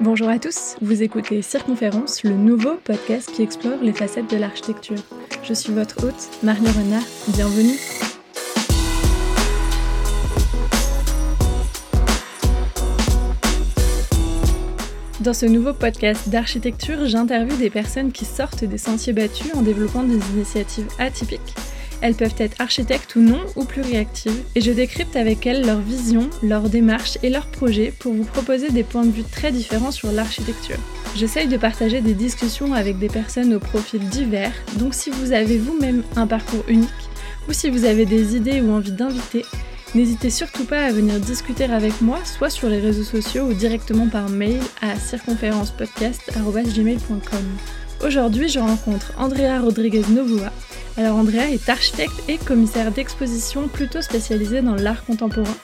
Bonjour à tous, vous écoutez Circonférence, le nouveau podcast qui explore les facettes de l'architecture. Je suis votre hôte, Marion Renard, bienvenue. Dans ce nouveau podcast d'architecture, j'interviewe des personnes qui sortent des sentiers battus en développant des initiatives atypiques elles peuvent être architectes ou non, ou pluriactives, et je décrypte avec elles leur vision, leur démarche et leurs projets pour vous proposer des points de vue très différents sur l'architecture. J'essaye de partager des discussions avec des personnes aux profils divers, donc si vous avez vous-même un parcours unique, ou si vous avez des idées ou envie d'inviter, N'hésitez surtout pas à venir discuter avec moi, soit sur les réseaux sociaux ou directement par mail à circonférencepodcast.gmail.com. Aujourd'hui, je rencontre Andrea Rodriguez Novoa, alors Andrea est architecte et commissaire d'exposition plutôt spécialisée dans l'art contemporain.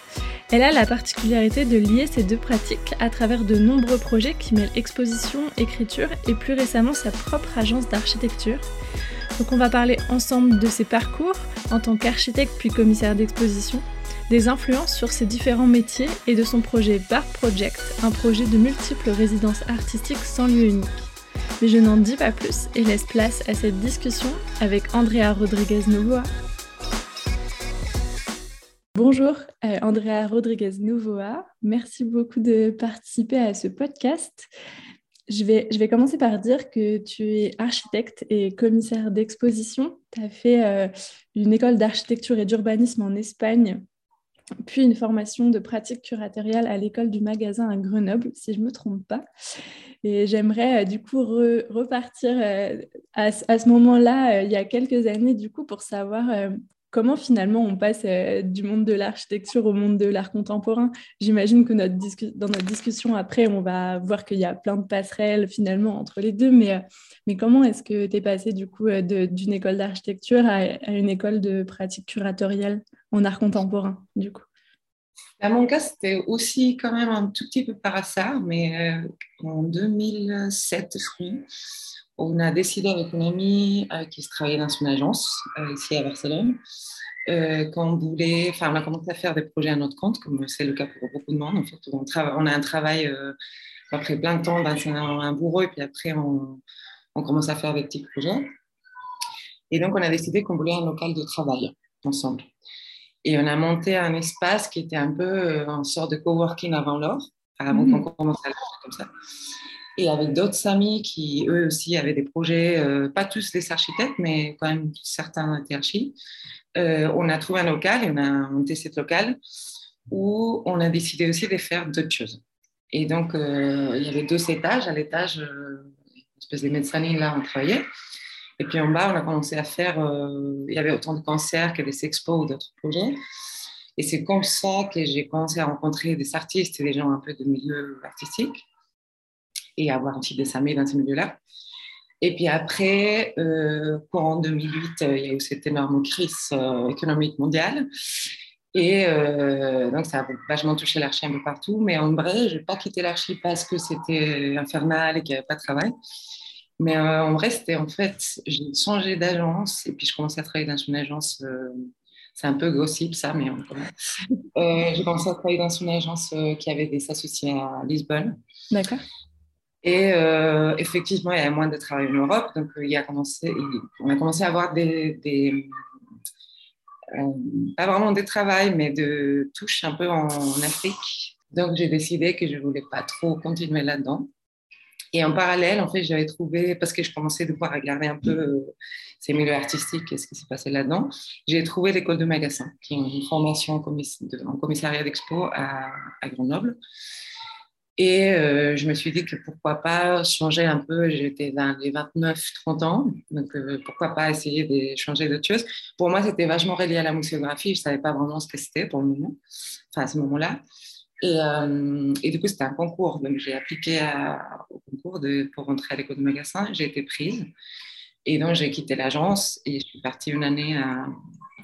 Elle a la particularité de lier ces deux pratiques à travers de nombreux projets qui mêlent exposition, écriture et plus récemment sa propre agence d'architecture. Donc on va parler ensemble de ses parcours en tant qu'architecte puis commissaire d'exposition, des influences sur ses différents métiers et de son projet Bar Project, un projet de multiples résidences artistiques sans lieu unique. Mais je n'en dis pas plus et laisse place à cette discussion avec Andrea Rodriguez-Novoa. Bonjour euh, Andrea Rodriguez-Novoa, merci beaucoup de participer à ce podcast. Je vais, je vais commencer par dire que tu es architecte et commissaire d'exposition. Tu as fait euh, une école d'architecture et d'urbanisme en Espagne, puis une formation de pratique curatoriale à l'école du magasin à Grenoble, si je ne me trompe pas. Et j'aimerais euh, du coup repartir euh, à, ce moment-là, euh, il y a quelques années, du coup, pour savoir comment finalement on passe du monde de l'architecture au monde de l'art contemporain. J'imagine que notre dans notre discussion après, on va voir qu'il y a plein de passerelles finalement entre les deux, mais, mais comment est-ce que tu es passé du coup d'une école d'architecture à, une école de pratique curatoriale en art contemporain du coup? À mon cas, c'était aussi quand même un tout petit peu par hasard, mais euh, en 2007, on a décidé avec une amie euh, qui se travaillait dans une agence euh, ici à Barcelone qu'on voulait, enfin, on a commencé à faire des projets à notre compte, comme c'est le cas pour beaucoup de monde. En fait, on, on a un travail après plein de temps dans un, un, bureau et puis après, on, on commence à faire des petits projets. Et donc, on a décidé qu'on voulait un local de travail ensemble. Et on a monté un espace qui était un peu euh, en sorte de coworking avant l'or, avant qu'on mmh. commence à le faire comme ça. Et avec d'autres amis qui, eux aussi, avaient des projets, euh, pas tous des architectes, mais quand même certains étaient archi. Euh, on a trouvé un local et on a monté ce local où on a décidé aussi de faire d'autres choses. Et donc, il y avait deux étages. À l'étage, une espèce de mezzanine, là, on travaillait. Et puis en bas, on a commencé à faire, euh, il y avait autant de concerts que des expos ou d'autres projets. Et c'est comme ça que j'ai commencé à rencontrer des artistes et des gens un peu de milieu artistique et avoir aussi des amis dans ces milieux-là. Et puis après, euh, en 2008, euh, il y a eu cette énorme crise euh, économique mondiale. Et donc, ça a vachement touché l'archi un peu partout. Mais en vrai, je n'ai pas quitté l'archi parce que c'était infernal et qu'il n'y avait pas de travail. Mais euh, en vrai, c'était en fait, j'ai changé d'agence et puis je commençais à travailler dans une agence. Euh, c'est un peu gossip ça, mais euh, j'ai commencé à travailler dans une agence qui avait des associés à Lisbonne. D'accord. Et effectivement, il y avait moins de travail en Europe, donc a commencé, on a commencé à avoir des, des pas vraiment des travail, mais de touches un peu en, Afrique. Donc j'ai décidé que je voulais pas trop continuer là-dedans. Et en parallèle, en fait, j'avais trouvé, parce que je commençais de pouvoir regarder un peu euh, ces milieux artistiques et ce qui s'est passé là-dedans, j'ai trouvé l'école de Magassin, qui est une formation en, commissariat d'expo à, Grenoble. Et euh, je me suis dit que pourquoi pas changer un peu, j'étais dans les 29-30 ans, donc euh, pourquoi pas essayer de changer d'autres choses. Pour moi, c'était vachement relié à la muséographie, je ne savais pas vraiment ce que c'était pour le moment, enfin à ce moment-là. Et, euh, du coup, c'était un concours. Donc, j'ai appliqué au concours pour rentrer à l'école de magasin. J'ai été prise. Et donc, j'ai quitté l'agence et je suis partie une année à,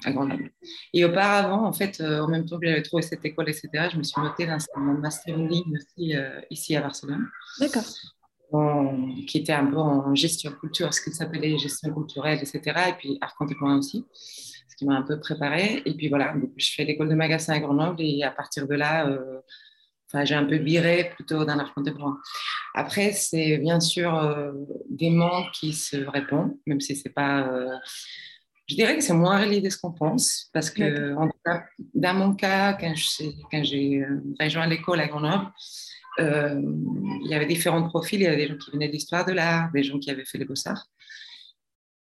à Grenoble. Et auparavant, en fait, euh, en même temps que j'avais trouvé cette école, etc., je me suis notée dans mon master en ligne aussi, euh, ici à Barcelone. D'accord. qui était un peu en gestion culture, ce qui s'appelait gestion culturelle, etc., et puis art contemporain aussi qui m'a un peu préparée. Et puis voilà, je fais l'école de magasin à Grenoble et à partir de là, euh, enfin, j'ai un peu viré plutôt dans l'art contemporain. Après, c'est bien sûr euh, des mondes qui se répondent, même si c'est pas. Euh, je dirais que c'est moins relié de ce qu'on pense, parce que dans mon cas, quand j'ai rejoint l'école à Grenoble, il y avait différents profils. Il y avait des gens qui venaient de l'histoire de l'art, des gens qui avaient fait les beaux-arts.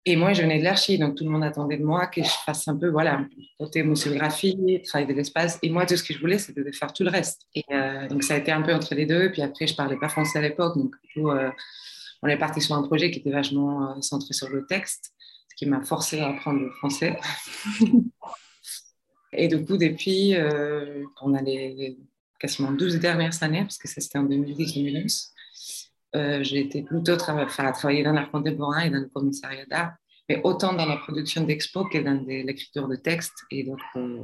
Et moi, je venais de l'archi, donc tout le monde attendait de moi que je fasse un peu, voilà, côté muséographie, travail de l'espace. Et moi, tout ce que je voulais, c'était de faire tout le reste. Et euh, donc, ça a été un peu entre les deux. Puis après, je parlais pas français à l'époque. Donc, du coup, euh, on est parti sur un projet qui était vachement euh, centré sur le texte, ce qui m'a forcé à apprendre le français. Et du coup, depuis, on a les quasiment 12 dernières années, parce que ça c'était en 2010-2011, euh, j'ai été plutôt tra travailler dans l'art contemporain et dans le commissariat d'art, mais autant dans la production d'expos que dans l'écriture de textes et euh,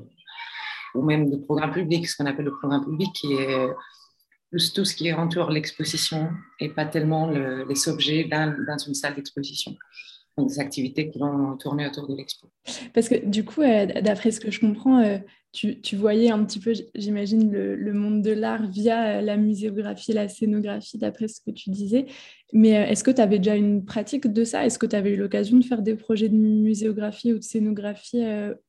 ou même de programmes publics, ce qu'on appelle le programme public, qui est plus tout ce qui entoure l'exposition et pas tellement les objets dans, une salle d'exposition des activités qui vont tourner autour de l'expo. Parce que du coup, euh, d'après ce que je comprends, tu, voyais un petit peu, j'imagine, le, monde de l'art via euh, la muséographie, la scénographie, d'après ce que tu disais. Mais est-ce que tu avais déjà une pratique de ça? Est-ce que tu avais eu l'occasion de faire des projets de muséographie ou de scénographie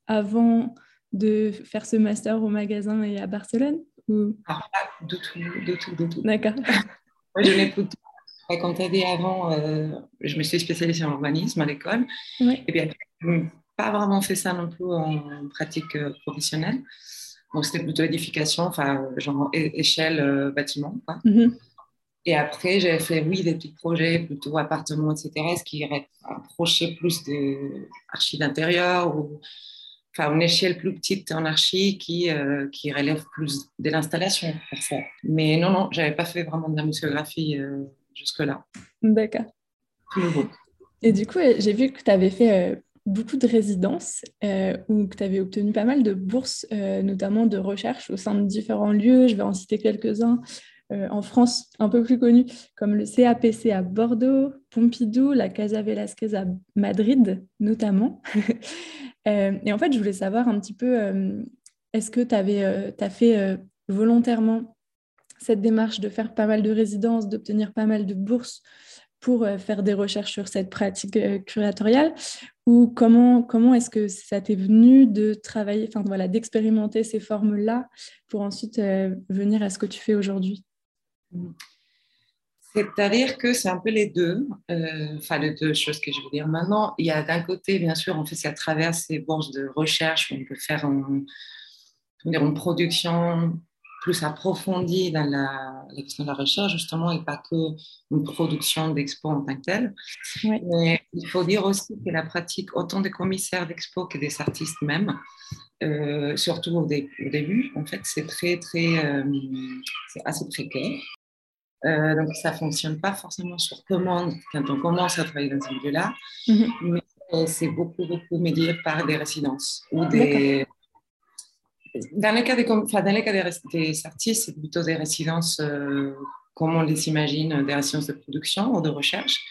avant de faire ce master au magasin et à Barcelone? Ou... Alors, pas du tout, du tout, du tout. D'accord. Moi, je n'écoute quand tu as dit avant, euh, je me suis spécialisée en urbanisme à l'école. Et puis n'ai pas vraiment fait ça non plus en pratique euh, professionnelle. Donc, c'était plutôt édification, enfin, genre échelle euh, bâtiment. Mm-hmm. Et après, j'avais fait, oui, des petits projets, plutôt appartements, etc., ce qui rapprochait plus des archives d'intérieur ou enfin, une échelle plus petite en archi qui, qui relève plus de l'installation. Mais non, non, j'avais pas fait vraiment de la muséographie jusque-là. D'accord. Et du coup, euh, j'ai vu que tu avais fait euh, beaucoup de résidences euh, que tu avais obtenu pas mal de bourses, notamment de recherche au sein de différents lieux. Je vais en citer quelques-uns. en France, un peu plus connus, comme le CAPC à Bordeaux, Pompidou, la Casa Velasquez à Madrid, notamment. et en fait, je voulais savoir un petit peu, est-ce que tu as fait volontairement cette démarche de faire pas mal de résidences, d'obtenir pas mal de bourses pour euh, faire des recherches sur cette pratique euh, curatoriale ou comment, comment est-ce que ça t'est venu de travailler, enfin voilà, d'expérimenter ces formes-là pour ensuite euh, venir à ce que tu fais aujourd'hui? C'est-à-dire que c'est un peu les deux, enfin les deux choses que je veux dire maintenant. Il y a d'un côté, bien sûr, on fait ça à travers ces bourses de recherche où on peut faire une production plus approfondie dans la, question de la recherche, justement, et pas que une production d'expo en tant que telle. Mais il faut dire aussi que la pratique, autant des commissaires d'expo que des artistes même, euh, surtout au, début, en fait, c'est très, très, euh, assez précaire. Euh, donc, ça ne fonctionne pas forcément sur commande quand on commence à travailler dans ce milieu-là, mm-hmm. mais c'est beaucoup, beaucoup médié par des résidences ou des dans le cas des, enfin, dans cas des, artistes, c'est plutôt des résidences euh, comme on les imagine, des résidences de production ou de recherche,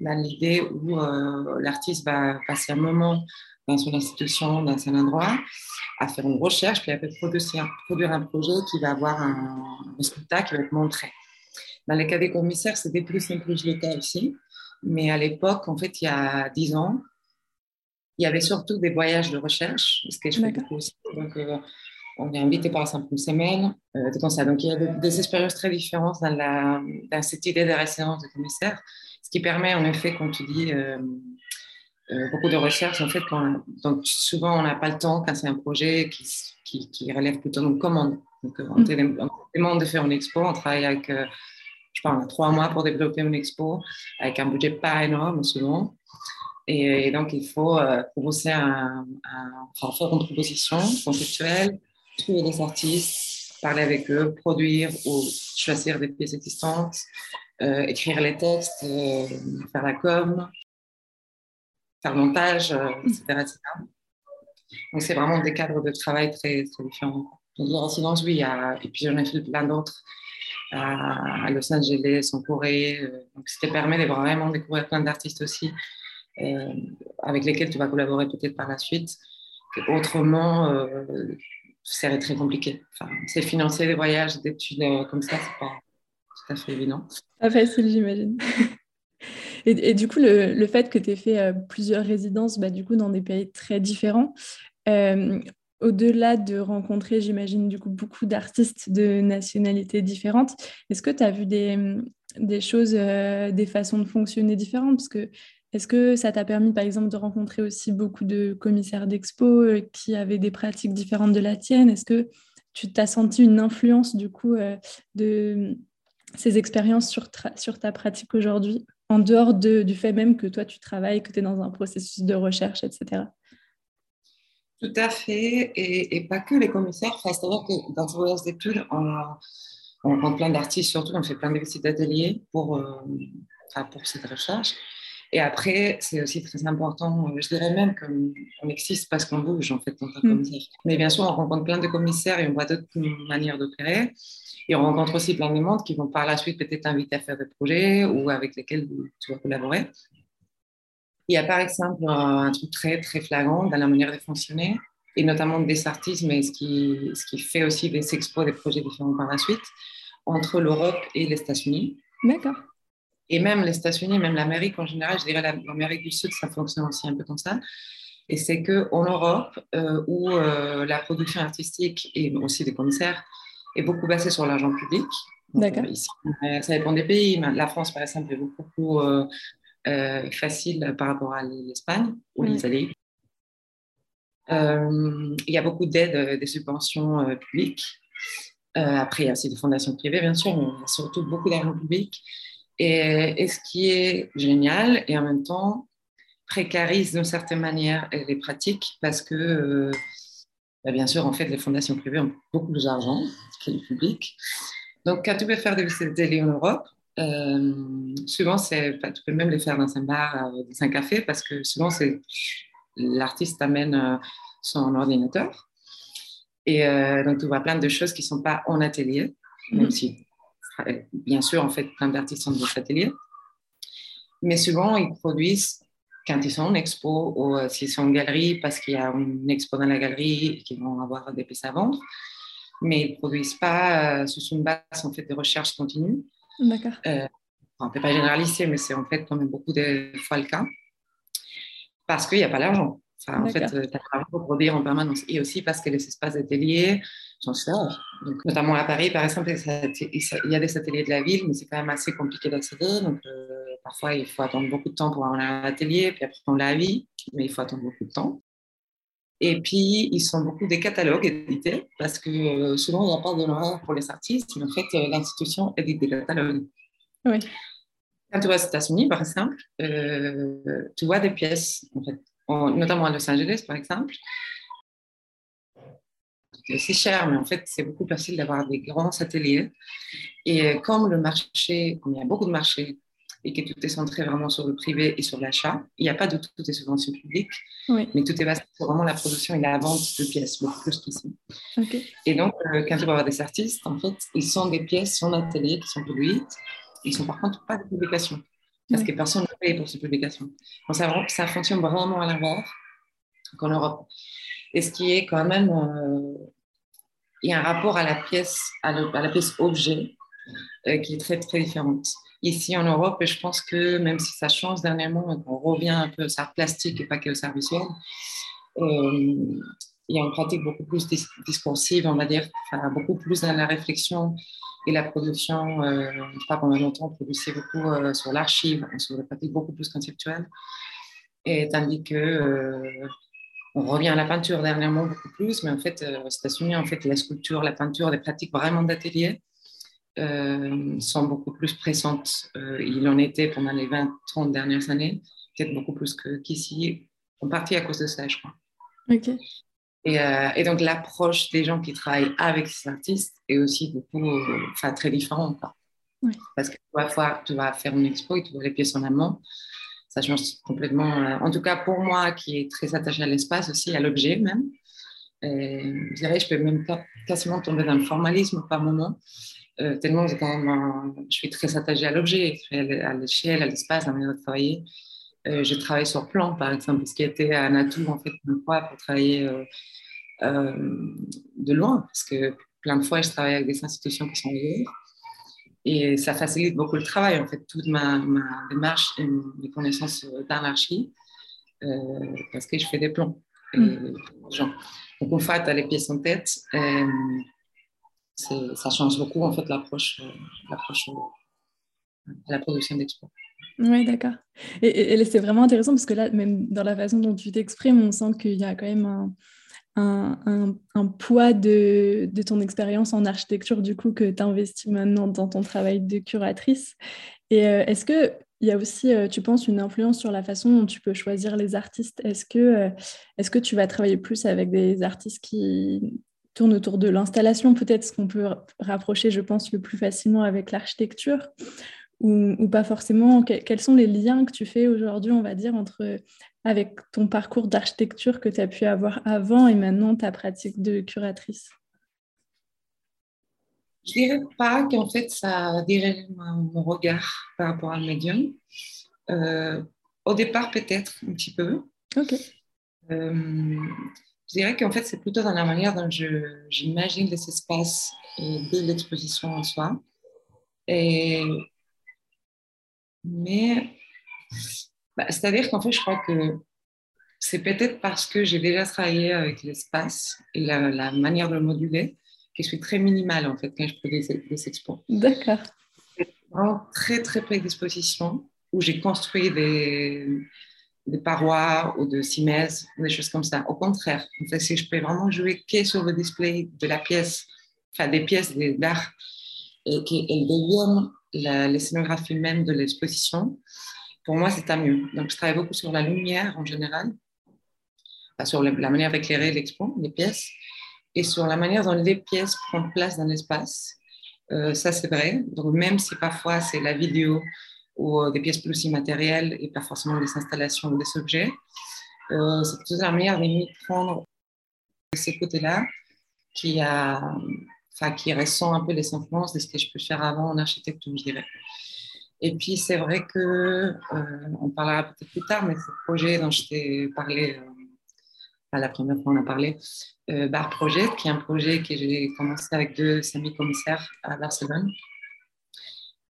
dans l'idée où euh, l'artiste va passer un moment dans son institution, dans un endroit, à faire une recherche, puis après produire, produire un projet qui va avoir un, spectacle qui va être montré. Dans le cas des commissaires, c'était plus le cas aussi, mais à l'époque, en fait, il y a dix ans, il y avait surtout des voyages de recherche, ce que je fais beaucoup aussi. Donc, euh, on est invité par exemple une semaine, euh, comme ça. Donc, il y a des, expériences très différentes dans, la, dans, cette idée de résidence de commissaire, ce qui permet en effet, comme tu dis, euh, euh, beaucoup de recherches. En fait, quand, donc, souvent, on n'a pas le temps quand c'est un projet qui, qui, relève plutôt d'une commande. Donc, on, mm. on, demande de faire une expo, on travaille avec, je pas, on a trois mois pour développer une expo, avec un budget pas énorme souvent. Et, donc, il faut proposer un, un, faire une proposition conceptuelle, trouver des artistes, parler avec eux, produire ou choisir des pièces existantes, euh, écrire les textes, euh, faire la com, faire le montage, etc., euh, etc. Donc, c'est vraiment des cadres de travail très, très différents. Donc, la résidence, oui, et puis j'en ai fait plein d'autres à, Los Angeles, en Corée. donc, ce qui permet de vraiment découvrir plein d'artistes aussi, avec lesquels tu vas collaborer peut-être par la suite. Autrement, serait très compliqué. C'est financer des voyages, d'études euh, comme ça, c'est pas tout à fait évident. Pas facile, j'imagine. et, et, du coup, le, le fait que tu aies fait euh, plusieurs résidences bah, du coup, dans des pays très différents, euh, au-delà de rencontrer, j'imagine, du coup, beaucoup d'artistes de nationalités différentes, est-ce que tu as vu des, des choses, euh, des façons de fonctionner différentes? Parce que est-ce que ça t'a permis, par exemple, de rencontrer aussi beaucoup de commissaires d'expo euh, qui avaient des pratiques différentes de la tienne? Est-ce que tu t'as senti une influence, du coup, euh, de ces expériences sur, sur ta pratique aujourd'hui, en dehors de, du fait même que toi, tu travailles, que tu es dans un processus de recherche, etc. Tout à fait, et, pas que les commissaires. C'est-à-dire que dans ce voyage d'études, on, on plein d'artistes, surtout, on fait plein de visites d'ateliers pour, euh, pour cette recherche. Et après, c'est aussi très important, je dirais même qu'on existe parce qu'on bouge, en fait, en tant que mm. commissaire. Mais bien sûr, on rencontre plein de commissaires et on voit d'autres manières d'opérer. Et on rencontre aussi plein de monde qui vont par la suite peut-être t'inviter à faire des projets ou avec lesquels tu vas collaborer. Il y a par exemple un, truc très, très flagrant dans la manière de fonctionner, et notamment des artistes, mais ce qui, ce qui fait aussi des expos, des projets différents par la suite, entre l'Europe et les États-Unis. D'accord. Et même les États-Unis, même l'Amérique en général, je dirais l'Amérique du Sud, ça fonctionne aussi un peu comme ça. Et c'est qu'en Europe, euh, où euh, la production artistique et aussi des concerts est beaucoup basée sur l'argent public. D'accord. Euh, ça dépend des pays. La France, par exemple, est beaucoup plus facile par rapport à l'Espagne ou l'Italie. il y a beaucoup d'aides, des subventions publiques. après, il y a aussi des fondations privées, bien sûr, mais surtout beaucoup d'argent public. Et, ce qui est génial et en même temps précarise d'une certaine manière les pratiques parce que, euh, bah, bien sûr, en fait, les fondations privées ont beaucoup plus d'argent que les publics. Donc, quand tu veux faire des visites télé en Europe, euh, souvent, c'est, tu peux même les faire dans un bar, euh, dans un café, parce que souvent, c'est l'artiste amène son ordinateur. Et donc, tu vois plein de choses qui ne sont pas en atelier, même mm-hmm. si bien sûr, en fait, plein d'artistes sont dans ateliers. Mais souvent, ils produisent quand ils sont en expo ou euh, s'ils sont en galerie parce qu'il y a une expo dans la galerie et qu'ils vont avoir des pièces à vendre. Mais ils ne produisent pas euh, sous une base en fait, de recherche continue. D'accord. Euh, on ne peut pas généraliser, mais c'est en fait quand même beaucoup de fois le cas. Parce qu'il n'y a pas l'argent. en fait, tu as l'argent pour produire en permanence. Et aussi parce que les espaces d'atelier Donc, notamment à Paris, par exemple, il y a des ateliers de la ville, mais c'est quand même assez compliqué d'accéder. Donc, euh, parfois, il faut attendre beaucoup de temps pour avoir un atelier, puis après, on la vie, mais il faut attendre beaucoup de temps. Et puis, ils sont beaucoup des catalogues édités, parce que euh, souvent, il n'y a pas d'honoraire pour les artistes, mais en fait, euh, l'institution édite des catalogues. Oui. Quand tu vas aux États-Unis, par exemple, tu vois des pièces, en fait, notamment à Los Angeles, par exemple, c'est cher, mais en fait, c'est beaucoup plus facile d'avoir des grands ateliers. Et euh, comme le marché, comme il y a beaucoup de marchés et que tout est centré vraiment sur le privé et sur l'achat, il n'y a pas de toutes les subventions publiques, mais tout est basé sur vraiment la production et la vente de pièces, beaucoup plus qu'ici. Et donc, euh, quand tu vas avoir des artistes, en fait, ils sont des pièces en atelier qui sont produites. Ils sont par contre pas de publication, parce que personne ne paye pour ces publications. Donc, ça, ça fonctionne vraiment à l'inverse qu'en Europe. Et ce qui est quand même euh, a un rapport à la pièce, à, la pièce objet euh, qui est très, très différente. Ici en Europe, et je pense que même si ça change dernièrement et qu'on revient un peu au plastique et pas que au service euh, il y a une pratique beaucoup plus discoursive, on va dire, beaucoup plus dans la réflexion et la production. Euh, je crois pendant longtemps, on produisait beaucoup euh, sur l'archive, sur des pratiques beaucoup plus conceptuelles. Et tandis que on revient à la peinture dernièrement beaucoup plus, mais en fait, euh, aux États-Unis, en fait, la sculpture, la peinture, les pratiques vraiment d'atelier euh, sont beaucoup plus présentes. Euh, il en était pendant les 20-30 dernières années, peut-être beaucoup plus qu'ici, en partie à cause de ça, je crois. Ok. Et, donc, l'approche des gens qui travaillent avec ces artistes est aussi beaucoup, enfin, très différente. Parce que tu vas, tu vas faire une expo et tu vois les pièces en amont ça change complètement. Euh, en tout cas, pour moi, qui est très attaché à l'espace aussi, à l'objet même. je dirais, je peux même quasiment tomber dans le formalisme par moment, euh, tellement je suis très attachée à l'objet, à l'échelle, à l'espace, à la manière de travailler. Euh, je travaille sur plan, par exemple, ce qui était un atout en fait pour moi pour travailler de loin, parce que plein de fois, je travaille avec des institutions qui sont ailleurs. Et ça facilite beaucoup le travail, en fait, toute ma, ma démarche et mes connaissances d'anarchie, parce que je fais des plans. Mm. Donc, en fait, tu as les pièces en tête. ça change beaucoup, en fait, l'approche, à la production d'expo. Oui, d'accord. Et, et, c'est vraiment intéressant parce que là, même dans la façon dont tu t'exprimes, on sent qu'il y a quand même un, un, un, poids de, ton expérience en architecture, du coup, que tu investis maintenant dans ton travail de curatrice. Et euh, est-ce que il y a aussi, euh, tu penses, une influence sur la façon dont tu peux choisir les artistes? Est-ce que, euh, est-ce que tu vas travailler plus avec des artistes qui tournent autour de l'installation, peut-être ce qu'on peut rapprocher, je pense, le plus facilement avec l'architecture? Ou, pas forcément Quels sont les liens que tu fais aujourd'hui, on va dire, entre avec ton parcours d'architecture que tu as pu avoir avant et maintenant ta pratique de curatrice? Je dirais pas qu'en fait ça dirige mon regard par rapport à médium. Euh, au départ, peut-être un petit peu. Ok. Euh, je dirais qu'en fait, c'est plutôt dans la manière dont j'imagine les espaces de l'exposition en soi. Et mais bah, c'est-à-dire qu'en fait, je crois que c'est peut-être parce que j'ai déjà travaillé avec l'espace et la, manière de le moduler que je suis très minimale en fait quand je fais des, expos. D'accord. Vraiment très très prédisposition où j'ai construit des, des parois ou de cimaises, des choses comme ça. Au contraire, en fait, si je peux vraiment jouer que sur le display de la pièce, enfin des pièces d'art, et qu'elles deviennent la, scénographie même de l'exposition, pour moi, c'est à mieux. Donc, je travaille beaucoup sur la lumière en général, sur la, manière d'éclairer l'expo, les pièces, et sur la manière dont les pièces prennent place dans l'espace. Euh, ça, c'est vrai. Donc, même si parfois c'est la vidéo ou euh, des pièces plus immatérielles et pas forcément des installations ou des objets, euh, c'est toute la manière de prendre ces côtés-là qui a enfin, qui ressent un peu les influences de ce que je peux faire avant en architecture, je dirais. Et puis, c'est vrai que, euh, on parlera peut-être plus tard, mais ce projet dont je t'ai parlé, euh, la première fois on a parlé, euh, Bar Project, qui est un projet que j'ai commencé avec deux semi-commissaires à Barcelone.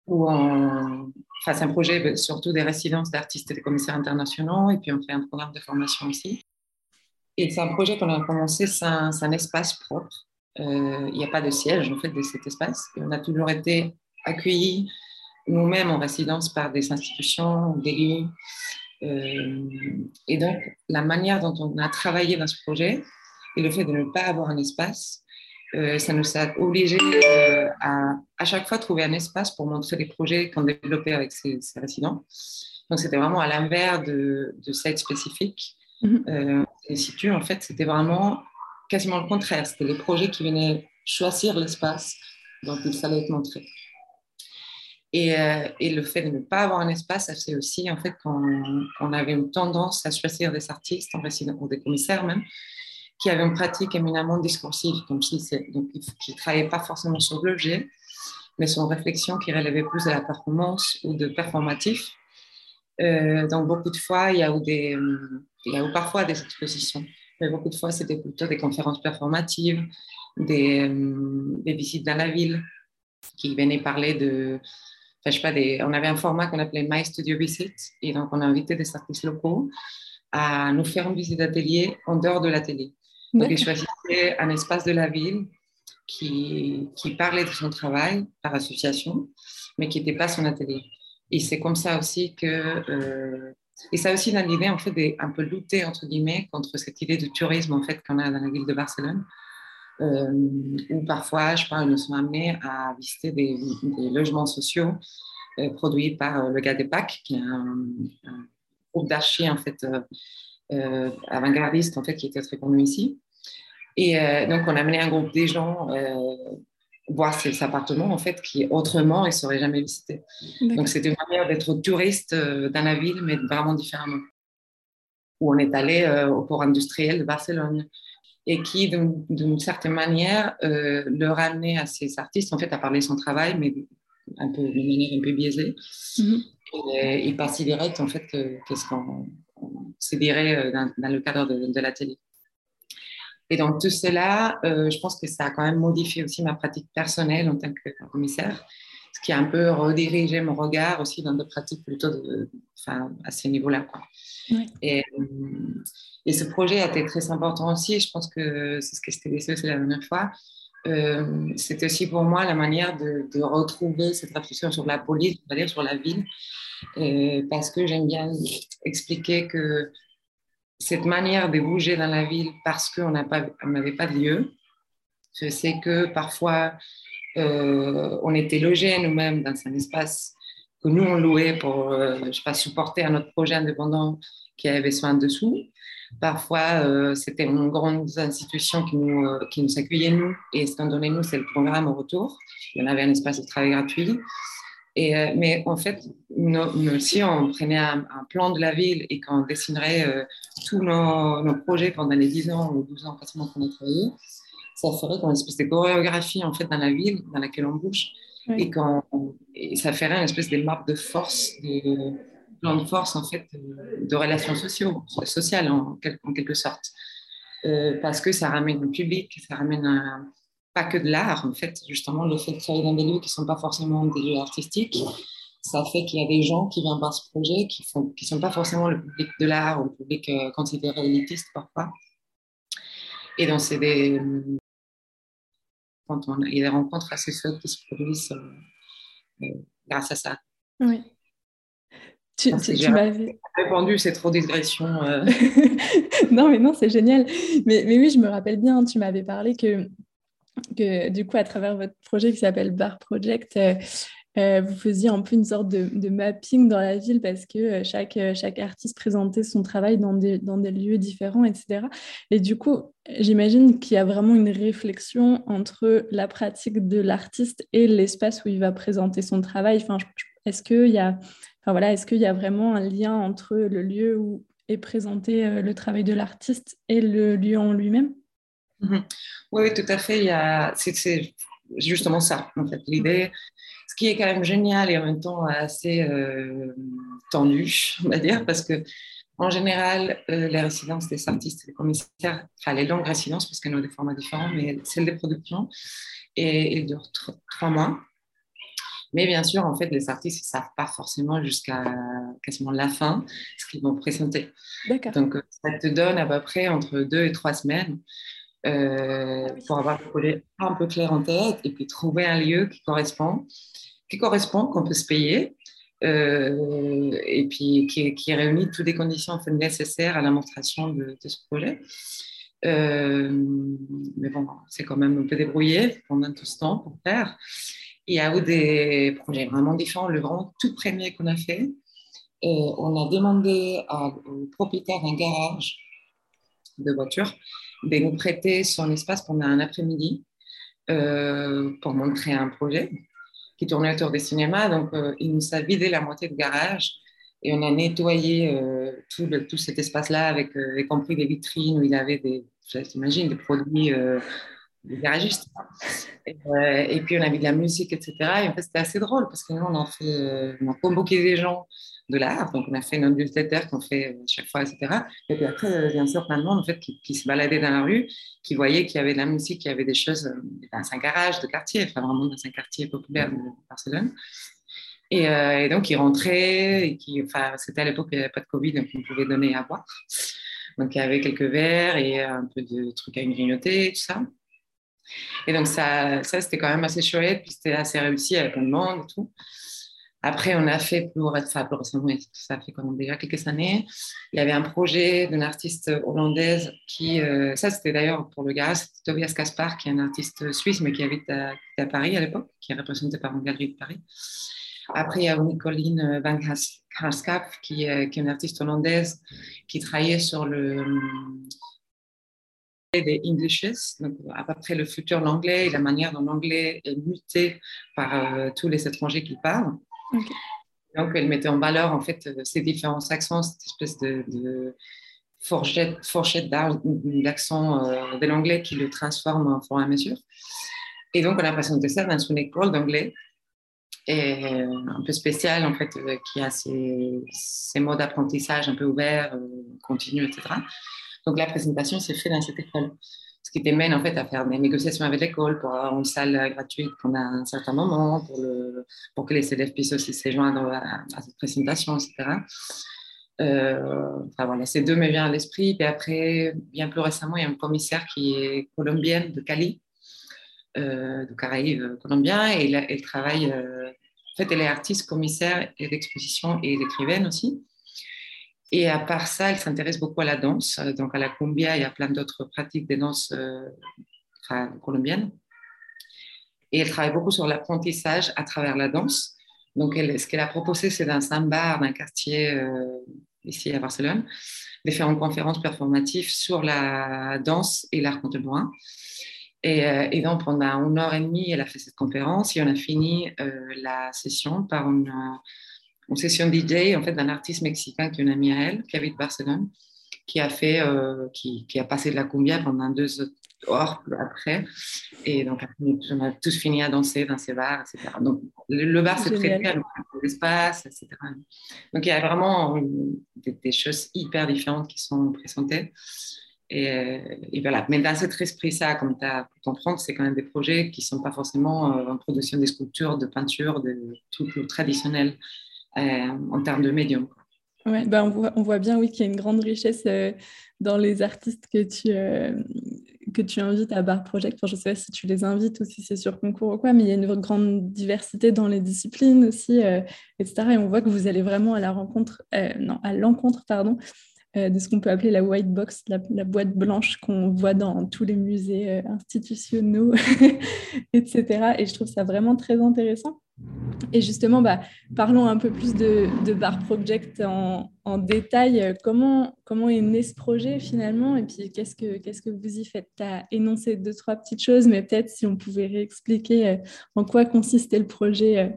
Enfin, c'est un projet surtout des résidences d'artistes et de commissaires internationaux, et puis on fait un programme de formation aussi. Et c'est un projet qu'on a commencé, c'est un, espace propre il n'y a pas de siège en fait de cet espace. on a toujours été accueillis nous-mêmes en résidence par des institutions, des lieux. Euh, et donc, la manière dont on a travaillé dans ce projet et le fait de ne pas avoir un espace, euh, ça nous a obligés à à chaque fois trouver un espace pour montrer les projets qu'on développait avec ces, résidents. Donc, c'était vraiment à l'inverse de, de cette spécifique. Mm -hmm. en fait, c'était vraiment quasiment le contraire. C'était les projets qui venaient choisir l'espace dont il fallait être montré. Et, euh, le fait de ne pas avoir un espace, c'est aussi en fait qu'on avait une tendance à choisir des artistes, en résident, ou des commissaires même, qui avaient une pratique éminemment discursive, comme si donc qui ne travaillaient pas forcément sur l'objet, mais sur une réflexion qui relevait plus de la performance ou de performatif. Euh, donc beaucoup de fois, il y a eu, des, il y a eu parfois des expositions mais beaucoup de fois, c'était plutôt des conférences performatives, des, euh, des, visites dans la ville qui venaient parler de. Enfin, je sais pas, des, on avait un format qu'on appelait My Studio Visit, et donc on a invité des artistes locaux à nous faire une visite d'atelier en dehors de l'atelier. Donc, ils choisissaient un espace de la ville qui, qui parlait de son travail par association, mais qui n'était pas son atelier. Et c'est comme ça aussi que euh, et ça aussi dans l'idée en fait d'un peu lutter entre guillemets contre cette idée de tourisme en fait qu'on a dans la ville de Barcelone, euh, où parfois, je pense, nous sommes amenés à visiter des, logements sociaux euh, produits par euh, le gars des PAC, qui est un, groupe d'archi en fait avant-gardiste en fait qui était très connu ici. Et donc on a amené un groupe des gens voir ces appartements en fait qui autrement ils ne seraient jamais visités. Donc c'était une manière d'être touriste euh, dans la ville, mais vraiment différemment. Où on est allé euh, au port industriel de Barcelone et qui, d'une certaine manière, euh, leur a amené à ces artistes en fait à parler son travail, mais un peu de manière un peu biaisée. Mm et, pas si direct en fait que, ce qu'on se dirait dans, dans, le cadre de, de la télé. Et dans tout cela, je pense que ça a quand même modifié aussi ma pratique personnelle en tant que commissaire, ce qui a un peu redirigé mon regard aussi dans des pratiques plutôt de, enfin, à ce niveau-là. Et, et, ce projet a été très important aussi. Je pense que c'est ce que je t'ai dit aussi la dernière fois. Euh, c'était aussi pour moi la manière de, retrouver cette réflexion sur la police, on va dire sur la ville, euh, parce que j'aime bien expliquer que cette manière de bouger dans la ville parce qu'on n'avait pas de lieu, je sais que parfois euh, on était logé nous-mêmes dans un espace que nous on louait pour, je sais pas, supporter un autre projet indépendant qui avait besoin de sous. Parfois, euh, c'était une grande institution qui nous, euh, qui nous accueillait, nous, et ce qu'on donnait, nous, c'est le programme au retour. Il y en avait un espace de travail gratuit. Et, euh, mais en fait, nous, aussi, on prenait un, plan de la ville et qu'on dessinerait tous nos, nos, projets pendant les 10 ans ou 12 ans quasiment qu'on a travaillé, ça ferait une espèce de chorégraphie en fait, dans la ville dans laquelle on bouge. Et, quand, et ça ferait une espèce de map de force, de, plan de force en fait de relations sociaux, sociales en, en quelque sorte, euh, parce que ça ramène le public, ça ramène pas que de l'art en fait, justement le fait de travailler dans des lieux qui sont pas forcément des lieux artistiques, ça fait qu'il y a des gens qui viennent voir ce projet qui ne qui sont pas forcément le public de l'art ou le public euh, considéré élitiste parfois. Et donc c'est des quand on, il y a des rencontres assez chouettes qui se produisent euh, grâce à ça. Oui. Tu, tu, m'avais répondu, c'est trop digression. Euh. non, mais non, c'est génial. Mais, mais, oui, je me rappelle bien, tu m'avais parlé que, que du coup, à travers votre projet qui s'appelle Bar Project, euh, euh, vous faisiez un peu une sorte de, mapping dans la ville parce que chaque, chaque artiste présentait son travail dans des, dans des lieux différents, etc. Et du coup, j'imagine qu'il y a vraiment une réflexion entre la pratique de l'artiste et l'espace où il va présenter son travail. Enfin, est-ce qu'il y a voilà, est-ce qu'il y a vraiment un lien entre le lieu où est présenté euh, le travail de l'artiste et le lieu en lui-même? Mhm. oui, tout à fait. C'est justement ça, en fait. L'idée, ce qui est quand même génial et en même temps assez euh, tendu, on va dire, parce que en général, euh, les résidences des artistes et des commissaires, enfin les longues résidences, parce qu'elles ont des formats différents, mais celles des productions, et, elles durent trois mois. Mais bien sûr, en fait, les artistes ne savent pas forcément jusqu'à quasiment la fin ce qu'ils vont présenter. Donc, ça te donne à peu près entre deux et trois semaines euh, pour avoir le projet un peu clair en tête et puis trouver un lieu qui correspond, qui correspond, qu'on peut se payer. Euh, et puis qui, qui, réunit toutes les conditions en fait, nécessaires à la monstration de, ce projet. Euh, mais bon, c'est quand même un peu débrouillé pendant tout ce temps pour faire. Il y a eu des projets vraiment différents. Le grand tout premier qu'on a fait, et on a demandé au propriétaire d'un garage de voitures de nous prêter son espace pendant un après-midi euh, pour montrer un projet qui tournait autour des cinémas. Donc, euh, il nous a vidé la moitié du garage et on a nettoyé euh, tout, tout, cet espace-là, avec y compris des vitrines où il avait des, j'imagine, des produits des garagistes. Et, euh, puis on avait de la musique, etc. Et en fait, c'était assez drôle parce que nous, on a, fait, euh, on a convoqué des gens de l'art. Donc, on a fait notre newsletter qu'on fait euh, chaque fois, etc. Et puis après, bien sûr, plein de monde en fait, qui, se baladait dans la rue, qui voyait qu'il y avait de la musique, qu'il y avait des choses dans un garage de quartier, enfin vraiment dans un quartier populaire de Barcelone. Et, et donc, ils rentraient, enfin, c'était à l'époque, il n'y avait pas de Covid, donc on pouvait donner à boire. Donc, il y avait quelques verres et un peu de trucs à grignoter, tout ça. Et donc, ça, c'était quand même assez chouette, puis c'était assez réussi avec un monde et tout. Après, on a fait plus, ça, ça fait déjà quelques années. Il y avait un projet d'une artiste hollandaise qui, euh, ça c'était d'ailleurs pour le gars, Tobias Kaspar, qui est un artiste suisse, mais qui habite à, Paris à l'époque, qui est représenté par une galerie de Paris. Après, il y a Nicoline Van Harskap, qui, euh, est une artiste hollandaise, qui travaillait sur le, des Englishes, donc à peu près le futur de l'anglais et la manière dont l'anglais est muté par euh, tous les étrangers qui parlent. Donc, elle mettait en valeur en fait euh, ces différents accents, cette espèce de, fourchette, fourchette d'accent euh, de l'anglais qui le transforme en fur et à mesure. Et donc, on a présenté ça dans une école d'anglais et un peu spéciale en fait, qui a ses modes d'apprentissage un peu ouverts, continus, etc. Donc la présentation s'est faite dans cette école. Qui t'amène en fait à faire des négociations avec l'école pour avoir une salle gratuite pendant un certain moment, pour, que les élèves puissent aussi se joindre à, cette présentation, etc. Euh, enfin voilà, ces deux me viennent à l'esprit. Et après, bien plus récemment, il y a une commissaire qui est colombienne de Cali, euh, de Caraïbes colombien, et elle, travaille, euh, en fait, elle est artiste, commissaire d'exposition et d'écrivaine aussi. Et à part ça, elle s'intéresse beaucoup à la danse. Donc à la cumbia, y a plein d'autres pratiques de danse euh, colombiennes. Et elle travaille beaucoup sur l'apprentissage à travers la danse. Donc ce qu'elle a proposé, c'est dans un bar d'un quartier euh, ici à Barcelone, de faire une conférence performative sur la danse et l'art contemporain. Et, euh, et, donc pendant une heure et demie, elle a fait cette conférence et on a fini la session par une une session DJ en fait d'un artiste mexicain qui est une amie à elle, qui habite Barcelone, qui a fait, euh, qui, qui, a passé de la cumbia pendant deux heures après. Et donc, on a tous fini à danser dans ces bars, etc. Donc, le, bar, c'est très bien, l'espace, etc. Donc, il y a vraiment des, choses hyper différentes qui sont présentées. Et, et, voilà. Mais dans cet esprit-ça, comme tu as pu comprendre, c'est quand même des projets qui ne sont pas forcément euh, en production des sculptures, de peinture, de tout le traditionnel euh, en termes de médium. Ouais, ben on, voit, on voit bien oui, qu'il y a une grande richesse euh, dans les artistes que tu, euh, que tu invites à Bar Project. je ne sais pas si tu les invites ou si c'est sur concours ou quoi, mais il y a une grande diversité dans les disciplines aussi, etc. Et on voit que vous allez vraiment à la rencontre, non, à l'encontre, pardon, de ce qu'on peut appeler la white box, la boîte blanche qu'on voit dans tous les musées institutionnels, etc. Et je trouve ça vraiment très intéressant. Et justement, bah, parlons un peu plus de, Bar Project en, détail. Comment, est né ce projet finalement? Et puis, qu'est-ce que, qu'est-ce que vous y faites? Tu as énoncé deux, trois petites choses, mais peut-être si on pouvait réexpliquer euh, en quoi consistait le projet. Euh?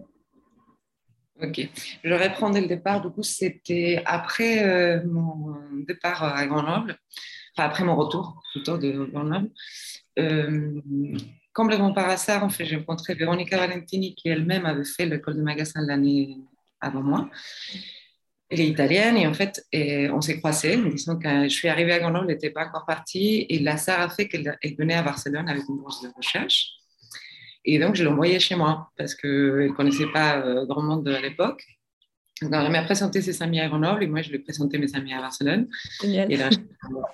Ok, je reprends dès le départ. Du coup, c'était après euh, mon départ à Grenoble, enfin après mon retour plutôt de Grenoble complètement par hasard, en fait, j'ai rencontré Veronica Valentini qui elle-même avait fait l'école de magasin l'année avant moi. Elle est italienne et en fait, on s'est croisés. Disons que je suis arrivée à Grenoble, elle n'était pas encore partie et l'hasard a fait qu'elle venait à Barcelone avec une bourse de recherche. Et donc, je l'ai envoyée chez moi parce qu'elle ne connaissait pas euh, grand monde à l'époque. Donc, elle m'a présenté ses amis à Grenoble et moi, je lui ai présenté mes amis à Barcelone. Et là,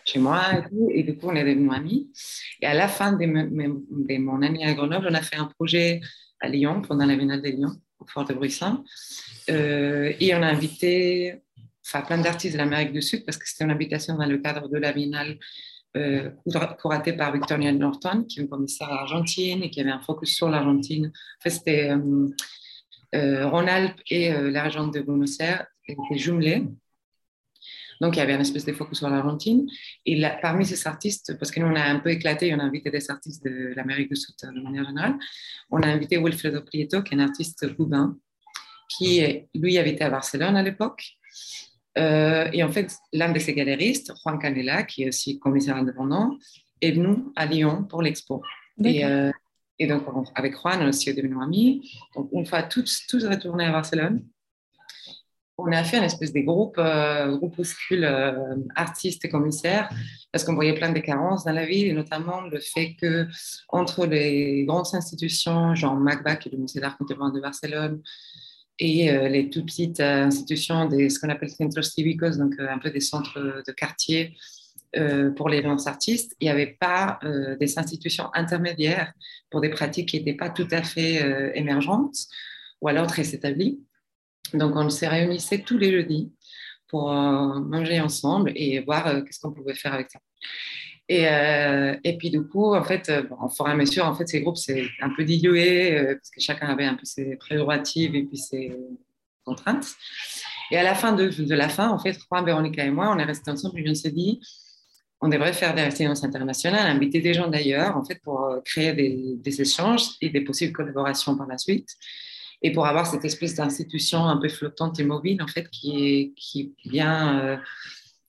chez moi et tout. Et du coup, on est devenus amis. Et à la fin de, mon année à Grenoble, on a fait un projet à Lyon, pendant la Biennale de Lyon, au Fort de Bruxelles. Euh, et on a invité enfin, plein d'artistes de l'Amérique du Sud parce que c'était une invitation dans le cadre de la Biennale euh, curatée par Victoria Norton, qui est une commissaire argentine et qui avait un focus sur l'Argentine. En fait, c'était. Euh, Rhône-Alpes et euh, la région de Buenos Aires étaient jumelés. Donc, il y avait une espèce de focus sur l'Argentine. Et parmi ces artistes, parce que nous, on a un peu éclaté, on a invité des artistes de l'Amérique du Sud de manière générale, on a invité Wilfredo Prieto, qui est un artiste cubain, qui, lui, habitait à Barcelone à l'époque. Euh, et en fait, l'un de ses galéristes, Juan Canela, qui est aussi commissaire indépendant, est venu à Lyon pour l'expo. Et, et donc, avec Juan, aussi devenu amis. Donc, une fois tous, tous retournés à Barcelone, on a fait une espèce de groupe, euh, groupuscule euh, artistes et commissaires, parce qu'on voyait plein de carences dans la ville, et notamment le fait que entre les grandes institutions, genre MACBA, qui est le Musée d'art contemporain de Barcelone, et euh, les toutes petites institutions, des, ce qu'on appelle centros cívicos, donc un peu des centres de quartier, euh, pour les grands artistes, il n'y avait pas euh, des institutions intermédiaires pour des pratiques qui n'étaient pas tout à fait euh, émergentes ou alors très établies. Donc, on se réunissait tous les jeudis pour manger ensemble et voir qu'est-ce qu'on pouvait faire avec ça. Et, et, puis, du coup, en fait, bon, en fur et à mesure, en fait, ces groupes, c'est un peu dilué parce que chacun avait un peu ses prérogatives et puis ses contraintes. Et à la fin de, de la fin, en fait, Juan, Véronica et moi, on est restés ensemble et on s'est dit, on devrait faire des résidences internationales, inviter des gens d'ailleurs, en fait, pour euh, créer des, échanges et des possibles collaborations par la suite, et pour avoir cette espèce d'institution un peu flottante et mobile, en fait, qui, est, qui vient euh,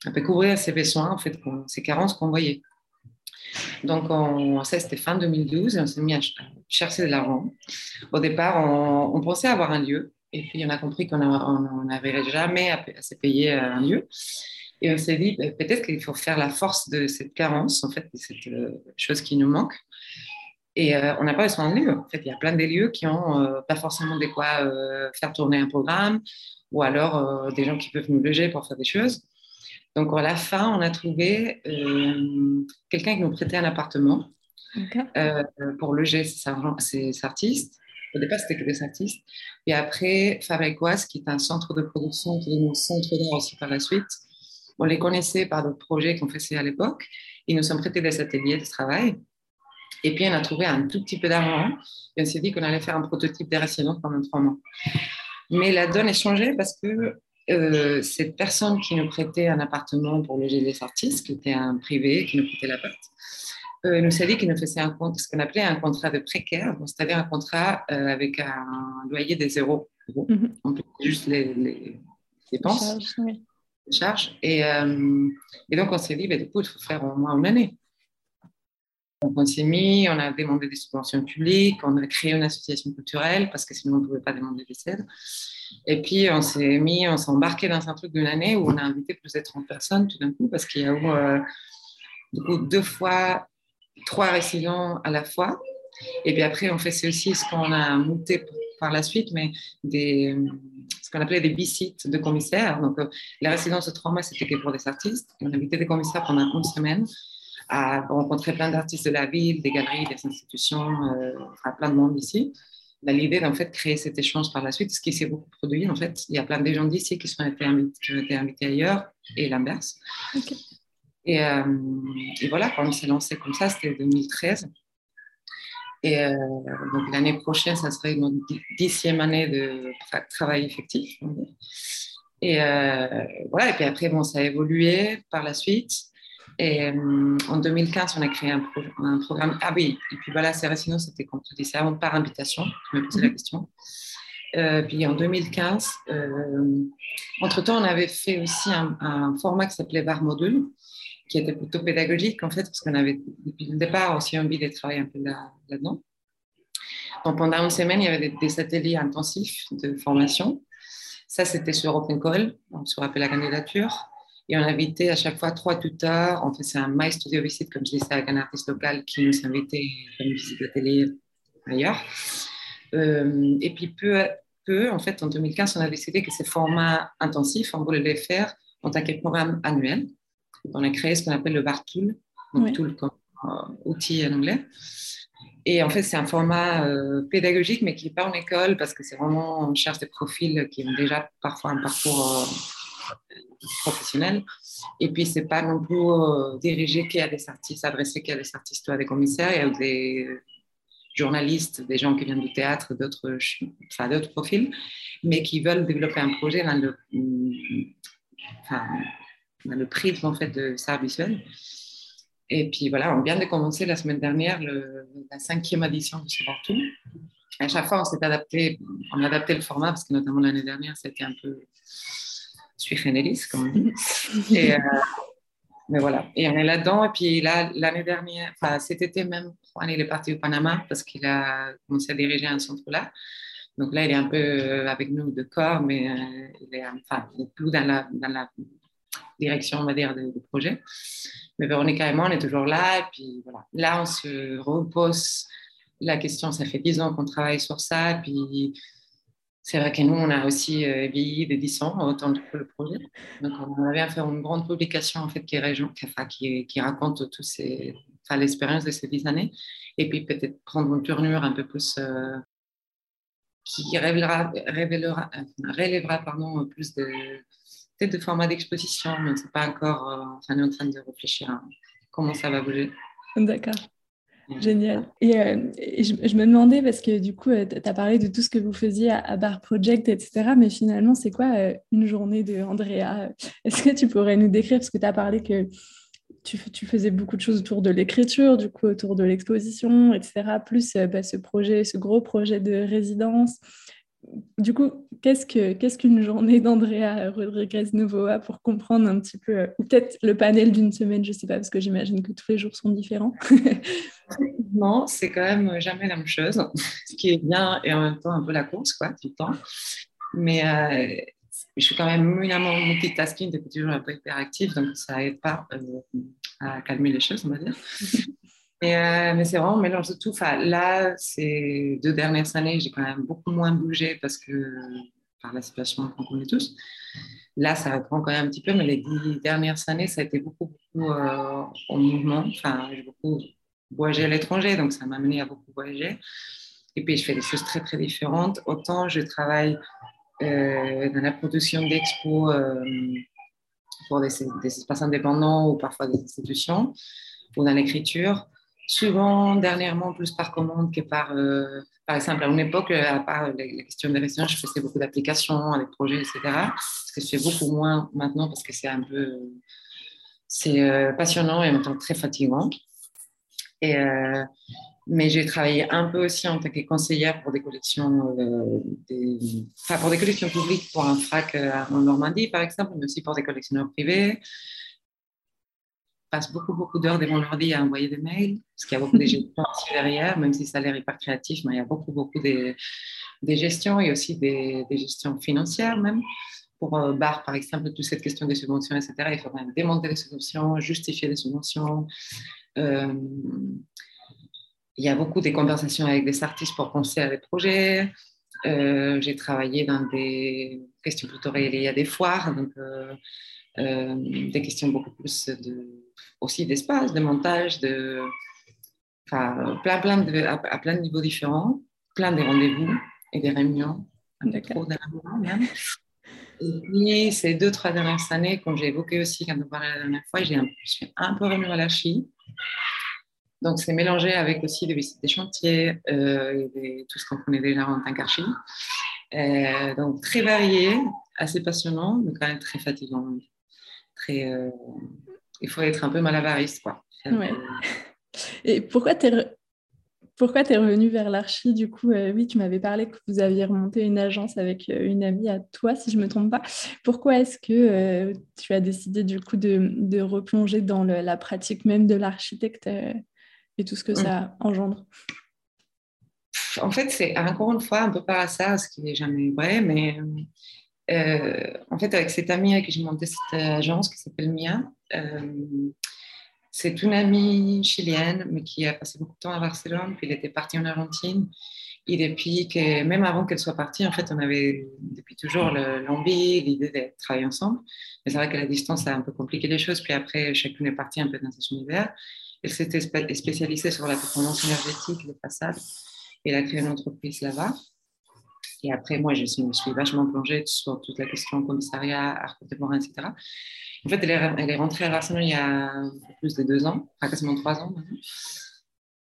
un peu couvrir ces besoins, en fait, ces carences qu'on voyait. Donc, on, c'était fin 2012, et on s'est mis à chercher de l'argent. Au départ, on, pensait avoir un lieu, et puis on a compris qu'on n'arriverait jamais à, à se payer un lieu. Et on s'est dit, ben, peut-être qu'il faut faire la force de cette carence, en fait, de cette euh, chose qui nous manque. Et euh, on n'a pas besoin de lieux. En fait, il y a plein de lieux qui n'ont euh, pas forcément de quoi faire tourner un programme, ou alors des gens qui peuvent nous loger pour faire des choses. Donc, à la fin, on a trouvé quelqu'un qui nous prêtait un appartement pour loger ses, artistes. Au départ, c'était que des artistes. Et après, Fabricoise, qui est un centre de production, qui est un centre d'art aussi par la suite, on les connaissait par d'autres projets qu'on faisait à l'époque. Ils nous sont prêtés des ateliers de travail. Et puis, on a trouvé un tout petit peu d'argent. Et on s'est dit qu'on allait faire un prototype des pendant trois mois. Mais la donne est changée parce que euh, cette personne qui nous prêtait un appartement pour loger des artistes, qui était un privé, qui nous prêtait l'appart, euh, nous a dit qu'il nous faisait un compte, ce qu'on appelait un contrat de précaire, c'est-à-dire un contrat euh, avec un loyer des zéros. Mhm. On peut juste les, dépenses charge. Et, euh, et, donc, on s'est dit, bah, du coup, il faut faire au moins une année. Donc, on s'est mis, on a demandé des subventions publiques, on a créé une association culturelle parce que sinon, on ne pouvait pas demander des aides. Et puis, on s'est mis, on s'est embarqué dans un truc d'une année où on a invité plus de 30 personnes tout d'un coup parce qu'il y a eu euh, deux fois trois résidents à la fois. Et puis après, on fait aussi ce qu'on a monté par la suite, mais des ce qu'on appelait des visites de commissaires. Donc, euh, la résidence de trois mois, c'était que pour des artistes. on invitait des commissaires pendant une semaine à rencontrer plein d'artistes de la ville, des galeries, des institutions, euh, plein de monde ici. L'idée d'en fait créer cet échange par la suite, ce qui s'est beaucoup produit. En fait, il y a plein de gens d'ici qui, sont été invités, qui ont été invités ailleurs et l'inverse. Et, euh, et, voilà, quand on s'est lancé comme ça, c'était 2013. Et euh, donc l'année prochaine, ça serait notre dixième année de travail effectif. Et euh, voilà, et puis après, bon, ça a évolué par la suite. Et euh, en 2015, on a créé un, un, programme. Ah oui, et puis voilà, c'est sinon c'était comme tu dis, c'est par invitation. Je me posais la mhm. question. puis en 2015, entre-temps, on avait fait aussi un, un format qui s'appelait VAR Module, qui était plutôt pédagogique en fait, parce qu'on avait depuis le départ aussi envie de travailler un peu là-dedans. Donc pendant une semaine, il y avait des, ateliers intensifs de formation. Ça, c'était sur Open Call, on se rappelle la candidature. Et on invitait à chaque fois trois tuteurs. On faisait un My Studio Visit, comme je disais, avec un artiste local qui nous invitait à une visite d'atelier ailleurs. Euh, et puis peu à peu, en fait, en 2015, on a décidé que ces formats intensifs, on voulait les faire en tant que programme annuel on a créé ce qu'on appelle le bar tool, donc tool comme euh, outil en anglais. Et en fait, c'est un format euh, pédagogique, mais qui n'est pas en école, parce que c'est vraiment, on cherche des profils qui ont déjà parfois un parcours euh, professionnel. Et puis, c'est pas non plus dirigé qu'à des artistes, adressé qu'à des artistes ou à des commissaires, il y a des journalistes, des gens qui viennent du théâtre, d'autres enfin, d'autres profils, mais qui veulent développer un projet dans le, enfin, le prix en fait, de ça visuel. Et puis voilà, on vient de commencer la semaine dernière la cinquième édition de ce partout. À chaque fois, on s'est adapté, on a adapté le format parce que notamment l'année dernière, c'était un peu sui generis, comme on dit. Et, euh, mais voilà, et on est là-dedans. Et puis là, l'année dernière, enfin cet été même, il est parti au Panama parce qu'il a commencé à diriger un centre là. Donc là, il est un peu euh, avec nous de corps, mais euh, il, est, enfin, il est plus dans la, dans la direction, on va dire, projet. Mais Véronique et moi, on est toujours là. Puis voilà, là, on se repose la question. Ça fait dix ans qu'on travaille sur ça. Puis c'est vrai que nous, on a aussi euh, vieilli de 10 ans, autant que le projet. Donc, on avait à faire une grande publication en fait, qui, qui, raconte tout ces, l'expérience de ces dix années. Et puis peut-être prendre une tournure un peu plus. Euh, qui révélera, révélera, relèvera pardon, plus de, peut-être de format d'exposition, mais c'est pas encore. Euh, enfin, on est en train de réfléchir à comment ça va bouger. D'accord. Génial. Et, euh, je, me demandais, parce que du coup, euh, tu as parlé de tout ce que vous faisiez à, Bar Project, etc. Mais finalement, c'est quoi une journée de Andrea? Est-ce que tu pourrais nous décrire Parce que tu as parlé que tu, tu, faisais beaucoup de choses autour de l'écriture, du coup, autour de l'exposition, etc. Plus bah, ce projet, ce gros projet de résidence du coup, qu'est-ce qu'est-ce qu'une journée d'Andrea Rodriguez Novoa pour comprendre un petit peu, ou peut-être le panel d'une semaine, je ne sais pas, parce que j'imagine que tous les jours sont différents. non, c'est quand même jamais la même chose, ce qui est bien et en même temps un peu la course, quoi, tout le temps. Mais euh, je suis quand même éminemment multitasking depuis toujours un peu hyperactive, donc ça aide pas à calmer les choses, on va dire. Euh, mais c'est vraiment un mélange de tout. Enfin, là, ces deux dernières années, j'ai quand même beaucoup moins bougé parce que par la situation qu'on connaît tous. Là, ça reprend quand même un petit peu, mais les dix dernières années, ça a été beaucoup, beaucoup euh, en mouvement. Enfin, j'ai beaucoup voyagé à l'étranger, donc ça m'a amené à beaucoup voyager. Et puis, je fais des choses très, très différentes. Autant je travaille euh, dans la production d'expos pour des, des, espaces indépendants ou parfois des institutions, ou dans l'écriture souvent dernièrement plus par commande que par, euh, par exemple, à une époque, à part les, questions de résidence, je faisais beaucoup d'applications, des projets, etc. Ce que je fais beaucoup moins maintenant parce que c'est un peu c'est euh, passionnant et en même temps très fatigant. Et, euh, mais j'ai travaillé un peu aussi en tant que conseillère pour des collections, des, enfin pour des collections publiques, pour un FRAC en Normandie par exemple, mais aussi pour des collectionneurs privés beaucoup, beaucoup d'heures devant l'ordi à envoyer des mails, parce qu'il y a beaucoup de gestions derrière, même si ça a l'air hyper créatif, mais il y a beaucoup, beaucoup de, gestions et aussi des, gestions financières même. Pour euh, BAR, par exemple, toute cette question des subventions, etc., il faut même démonter les subventions, justifier les subventions. Euh, il y a beaucoup de conversations avec des artistes pour penser à des projets. Euh, j'ai travaillé dans des questions plutôt liées à des foires, donc des questions beaucoup plus de aussi d'espace, de montage, de, enfin, plein, plein de, à, plein de niveaux différents, plein de rendez-vous et des réunions, trop même. Et puis, ces deux, trois dernières années, comme j'ai évoqué aussi quand on parlait la dernière fois, j'ai un, je suis un peu revenue à l'archi. Donc, c'est mélangé avec aussi des visites des chantiers euh, et tout ce qu'on connaît déjà en tant qu'archi. Euh, donc, très varié, assez passionnant, mais quand même très fatigant. Très, euh, il faut être un peu malabariste. Quoi. Et pourquoi tu es, pourquoi es revenu vers l'archi Du coup, euh, oui, tu m'avais parlé que vous aviez remonté une agence avec euh, une amie à toi, si je ne me trompe pas. Pourquoi est-ce que euh, tu as décidé du coup de, de replonger dans la pratique même de l'architecte et tout ce que ça mm. engendre? En fait, c'est encore une fois un peu par hasard, ce qui n'est jamais vrai, mais en fait, avec cette amie avec qui j'ai monté cette agence qui s'appelle Mia, euh, c'est une amie chilienne, mais qui a passé beaucoup de temps à Barcelone, puis elle était partie en Argentine. Et depuis que, même avant qu'elle soit partie, en fait, on avait depuis toujours l'envie, l'idée de travailler ensemble. Mais c'est vrai que la distance a un peu compliqué les choses. Puis après, chacune est partie un peu dans son univers. Elle s'était spécialisée sur la performance énergétique, les façades. Et elle a créé une entreprise là-bas. Et après, moi, je me suis vachement plongée sur toute la question commissariat, art contemporain, etc. En fait, elle est, rentrée à Barcelone il y a plus de deux ans, enfin quasiment trois ans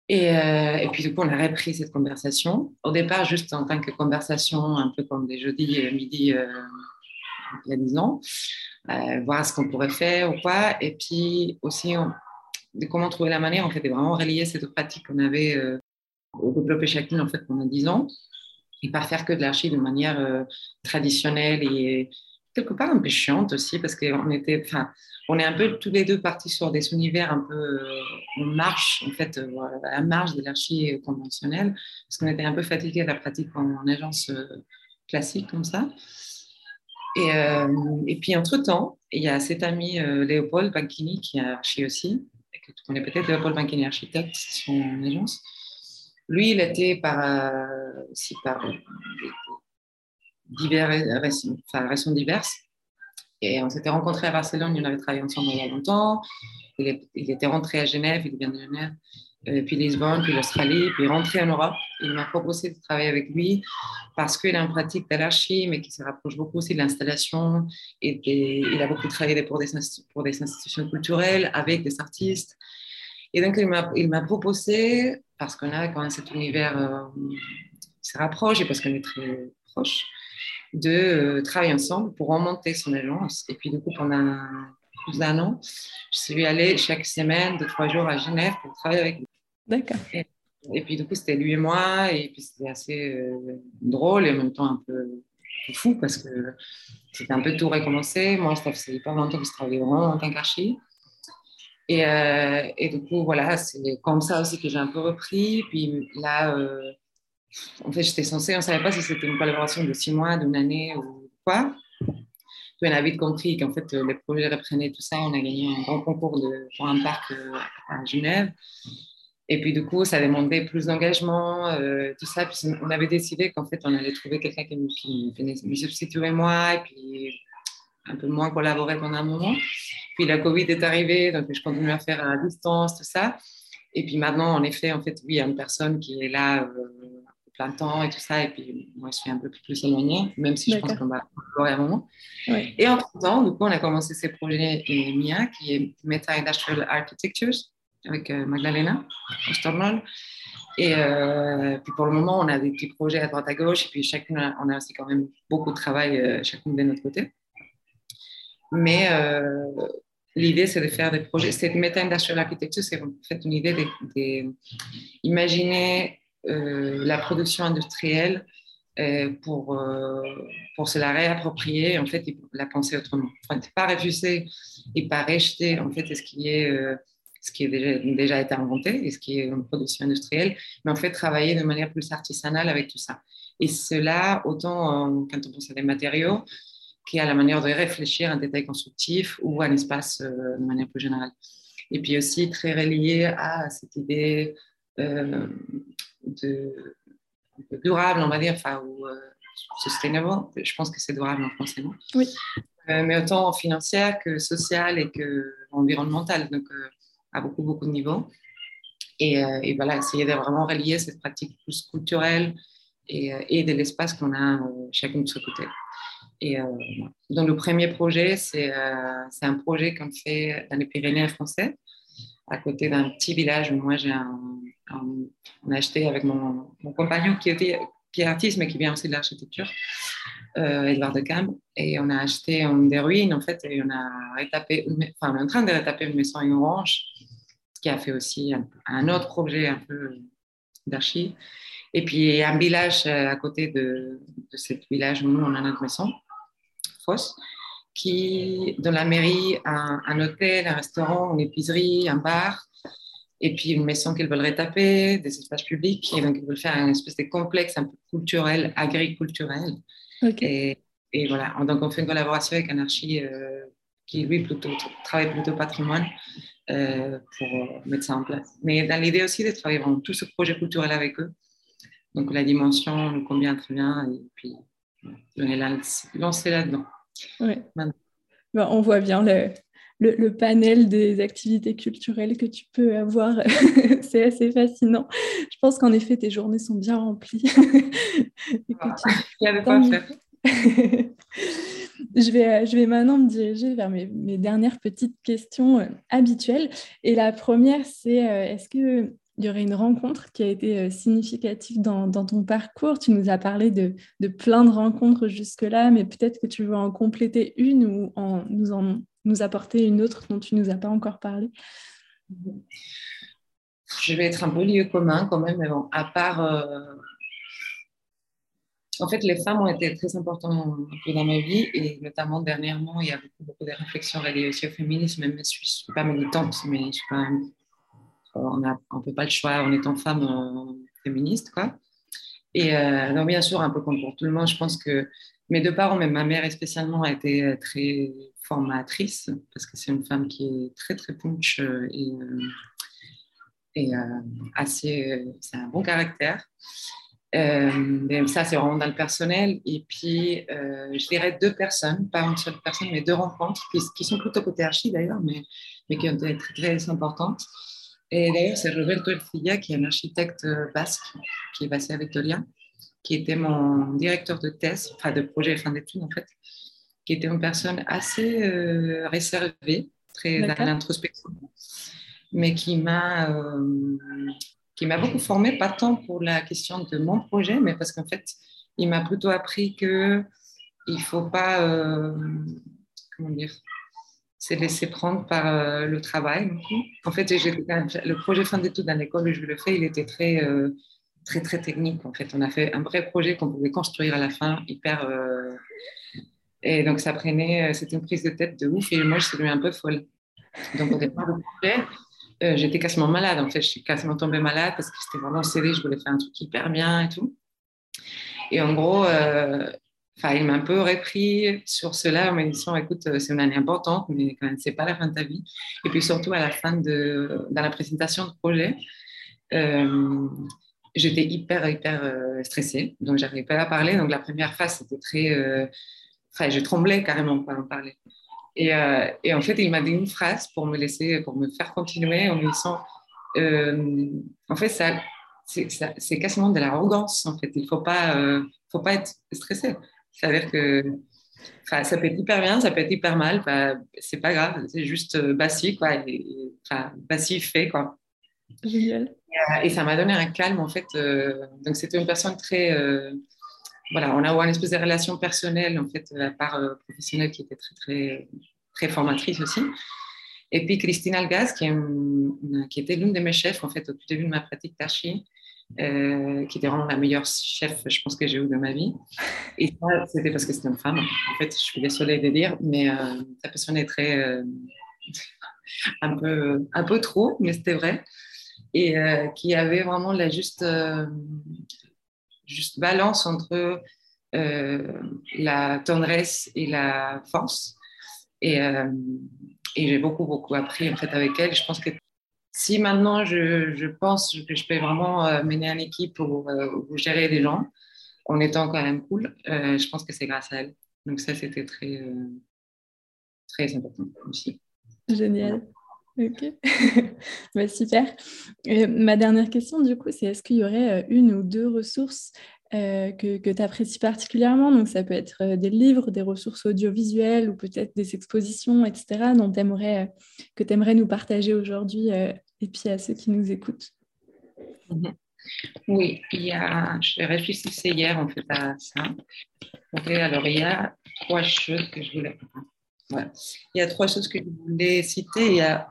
Et, euh, et, puis, du coup, on a repris cette conversation. Au départ, juste en tant que conversation, un peu comme des jeudis euh, midi euh, il y a dix ans, voir ce qu'on pourrait faire ou pas. Et puis aussi, de comment trouver la manière, en fait, de vraiment relier ces deux pratiques qu'on avait développées chacune, en fait, pendant dix ans, et pas faire que de l'archi de manière traditionnelle et quelque part un peu chiante aussi parce qu'on était, enfin, on est un peu tous les deux partis sur des univers un peu euh, marche, en fait, euh, à marge de l'archi conventionnelle, parce qu'on était un peu fatigués de la pratique en, agence euh, classique comme ça. Et, et puis, entre-temps, il y a cet ami Léopold Banchini qui est archi aussi, et que tu connais peut-être, Léopold Banchini, architecte, son agence. Lui, il était par, aussi par divers, raisons diverses. Et on s'était rencontrés à Barcelone, on avait travaillé ensemble il y a longtemps. Il, était rentré à Genève, il vient de Genève, euh, puis Lisbonne, puis l'Australie, puis rentré en Europe. Il m'a proposé de travailler avec lui parce qu'il a une pratique d'anarchie, mais qui se rapproche beaucoup aussi de l'installation. Il a beaucoup travaillé pour des institutions culturelles, avec des artistes. Et donc, il m'a proposé, parce qu'on a quand même cet univers euh, qui se rapproche et parce qu'on est très proche, de euh, travailler ensemble pour remonter son agence. Et puis, du coup, pendant plus d'un an, je suis allée chaque semaine, de trois jours à Genève pour travailler avec lui. D'accord. Et, puis, du coup, c'était lui et moi. Et puis, c'était assez euh, drôle et en même temps un peu fou parce que c'était un peu tout recommencé. Moi, ça faisait pas longtemps que je travaillais vraiment en tant qu'archi. Et, euh, et, du coup, voilà, c'est comme ça aussi que j'ai un peu repris. Puis là, en fait, j'étais censée, on ne savait pas si c'était une collaboration de six mois, d'une année ou quoi. Puis on a vite compris qu'en fait, les projets reprenaient tout ça. On a gagné un grand concours pour un parc à Genève. Et puis, du coup, ça demandait plus d'engagement, euh, tout ça. Puis, on avait décidé qu'en fait, on allait trouver quelqu'un qui, qui me substituer moi, et puis un peu moins collaborer pendant un moment. Puis, la Covid est arrivée, donc je continue à faire à distance, tout ça. Et puis maintenant, en effet, en fait, oui, il y a une personne qui est là euh, plein temps et tout ça. Et puis, moi, je suis un peu plus éloignée, même si je pense qu'on va collaborer à un moment. Et entre-temps, du coup, on a commencé ces projets MIA, qui est Meta Industrial Architectures avec euh, Magdalena Stornol. Et euh, puis pour le moment, on a des petits projets à droite à gauche, et puis chacune, on a aussi quand même beaucoup de travail euh, chacune de notre côté. Mais l'idée, c'est de faire des projets. Cette méta industrial architecture, c'est en fait une idée d'imaginer la production industrielle pour, pour se la réapproprier en fait, et la penser autrement. Enfin, pas refuser et pas rejeter en fait ce qui est ce qui est déjà été inventé et ce qui est une production industrielle, mais en fait travailler de manière plus artisanale avec tout ça. Et cela, autant quand on pense à des matériaux, qu'à la manière de réfléchir à un détail constructif ou à un espace euh, de manière plus générale. Et puis aussi très relié à cette idée euh, de, durable, on va dire, enfin, ou euh, sustainable. Je pense que c'est durable en français, non? Oui. mais autant financière que sociale et que environnementale. Donc, à beaucoup, beaucoup de niveaux. Et, euh, et voilà, essayer de vraiment relier cette pratique plus culturelle et, et de l'espace qu'on a euh, chacun de ce côté. Et donc, le premier projet, c'est un projet qu'on fait dans les Pyrénées français, à côté d'un petit village où moi, j'ai on a acheté avec mon, compagnon qui, était, qui est artiste, mais qui vient aussi de l'architecture, euh, Edouard de Cam, et on a acheté des ruines, en fait, et on a rétapé, enfin, on est en train de rétaper une maison en orange, ce qui a fait aussi un, autre projet un peu d'archi. Et puis, un village euh, à côté de, de ce village où nous, on a notre maison, Qui, dans la mairie, a un hôtel, un restaurant, une épicerie, un bar, et puis une maison qu'ils veulent rétaper, des espaces publics, et donc ils veulent faire un espèce de complexe un peu culturel, agriculturel. Et, et, voilà, donc on fait une collaboration avec un archi euh, qui, lui, plutôt, travaille plutôt patrimoine euh, pour mettre ça en place. Mais dans l'idée aussi de travailler vraiment tout ce projet culturel avec eux. Donc la dimension nous convient très bien, et puis on est lancé là-dedans. On voit bien le, le, panel des activités culturelles que tu peux avoir. c'est assez fascinant. Je pense qu'en effet, tes journées sont bien remplies. Il y faire. je, vais, je vais maintenant me diriger vers mes, dernières petites questions euh, habituelles. Et la première, c'est euh, est-ce que il y aurait une rencontre qui a été euh, significative dans, ton parcours. Tu nous as parlé de, de plein de rencontres jusque-là, mais peut-être que tu veux en compléter une ou en, nous en nous apporter une autre dont tu ne nous as pas encore parlé Je vais être un peu lieu commun quand même, mais bon, à part. Euh, en fait, les femmes ont été très importantes dans ma vie et notamment dernièrement, il y a beaucoup, beaucoup de réflexions reliées aussi au féminisme. Même si je ne suis pas militante, mais je suis quand même. On ne peut pas le choix en étant femme euh, féministe, quoi. Et euh, donc, bien sûr, un peu comme pour tout le monde, je pense que mes deux parents, même ma mère spécialement, a été très formatrice, parce que c'est une femme qui est très, très punch euh, et, euh, euh, assez. C'est un bon caractère. ça, c'est vraiment dans le personnel. Et puis, je dirais deux personnes, pas une seule personne, mais deux rencontres, qui, sont plutôt côté archi d'ailleurs, mais, mais qui ont été très, très importantes. Et d'ailleurs, c'est Roberto Elfilla, qui est un architecte basque, qui est basé à Vitoria, qui était mon directeur de thèse, enfin de projet fin d'études en fait, qui était une personne assez euh, réservée, très dans l'introspection, mais qui m'a euh, qui m'a beaucoup formée, pas tant pour la question de mon projet, mais parce qu'en fait, il m'a plutôt appris que il faut pas, euh, comment dire, se laisser prendre par le travail. En fait, le projet fin d'études dans l'école où je le fais, il était très très très technique. En fait, on a fait un vrai projet qu'on pouvait construire à la fin, hyper et donc, ça prenait, euh, c'était une prise de tête de ouf. Et moi, je suis devenue un peu folle. Donc, au départ du projet, euh, j'étais quasiment malade. En fait, je suis quasiment tombée malade parce que c'était vraiment serré. Je voulais faire un truc hyper bien et tout. Et en gros, euh, enfin, il m'a un peu repris sur cela en me disant, écoute, c'est une année importante, mais quand même, c'est pas la fin de ta vie. Et puis surtout à la fin de, dans la présentation du projet, euh, j'étais hyper, hyper euh, stressée, donc j'arrivais pas à parler. Donc la première phase, c'était très, euh, enfin, je tremblais carrément pour en parler. Et, en fait, il m'a dit une phrase pour me laisser, pour me faire continuer en me disant, en fait, ça, c'est quasiment de l'arrogance. En fait, il faut pas, faut pas être stressé. C'est-à-dire que ça peut être hyper bien, ça peut être hyper mal. Bah, c'est pas grave, c'est juste Bassi, quoi. Et, enfin, Bassi fait, quoi. Génial. Euh, et, ça m'a donné un calme, en fait. Euh, donc, c'était une personne très. Euh, voilà, on a eu une espèce de relation personnelle, en fait, à part professionnelle qui était très, très, très formatrice aussi. Et puis, Christine Algaz, qui, qui était l'une de mes chefs, en fait, au tout début de ma pratique d'archi, qui était vraiment la meilleure chef, je pense, que j'ai eue de ma vie. Et ça, c'était parce que c'était une femme. En fait, je suis désolée de dire, mais euh, ça sonner très. un, peu, un peu trop, mais c'était vrai et euh, qui avait vraiment la juste, euh, juste balance entre euh, la tendresse et la force. Et, et j'ai beaucoup, beaucoup appris en fait avec elle. Je pense que si maintenant je, je pense que je peux vraiment mener une équipe ou, gérer des gens en étant quand même cool, je pense que c'est grâce à elle. Donc ça, c'était très, très important aussi. Génial. Ok, bah, super. ma dernière question, du coup, c'est est-ce qu'il y aurait euh, une ou deux ressources euh, que, que tu apprécies particulièrement? Donc, ça peut être euh, des livres, des ressources audiovisuelles ou peut-être des expositions, etc., dont aimerais, que tu aimerais nous partager aujourd'hui et puis à ceux qui nous écoutent. Mhm. Oui, il y a, je réfléchissais hier en fait à ça. alors, il y a trois choses que je voulais il y a trois choses que je voulais citer. Il y a,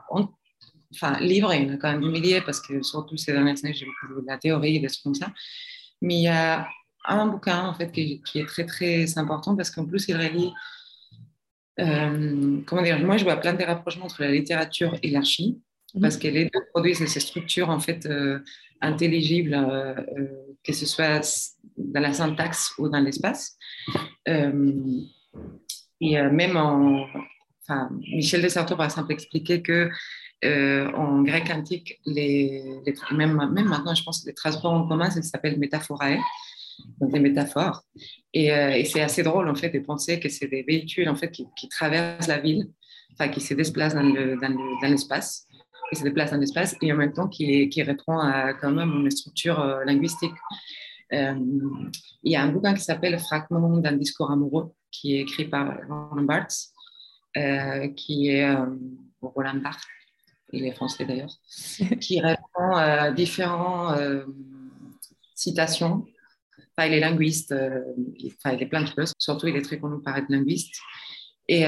enfin, livres, il y en a quand même des milliers parce que surtout ces dernières années, j'ai beaucoup de la théorie, des choses comme ça. Mais il y a un bouquin en fait qui, est très très important parce qu'en plus il relie. Euh, comment dire Moi, je vois plein de rapprochements entre la littérature et l'archi. Parce que les deux produisent ces structures en fait euh, intelligibles, euh, que ce soit dans la syntaxe ou dans l'espace. Et euh, même en. Enfin, Michel de Sarto, par exemple, expliquait que euh, en grec antique, les, même, même maintenant, je pense que les transports en commun, ça s'appelle métaphorae, donc des métaphores. Et, euh, et c'est assez drôle, en fait, de penser que c'est des véhicules, en fait, qui, qui, traversent la ville, enfin, qui se déplacent dans, le, dans, l'espace, qui se déplacent dans l'espace, et en même temps qui, qui répond à quand même une structure linguistique. il y a un bouquin qui s'appelle Fragment d'un discours amoureux, qui est écrit par Roland Barthes, euh, qui est euh, Roland Barthes, il est français d'ailleurs, qui répond à différentes euh, citations. Enfin, il est linguiste, enfin, il est plein de choses. Surtout, il est très connu par être linguiste. Et,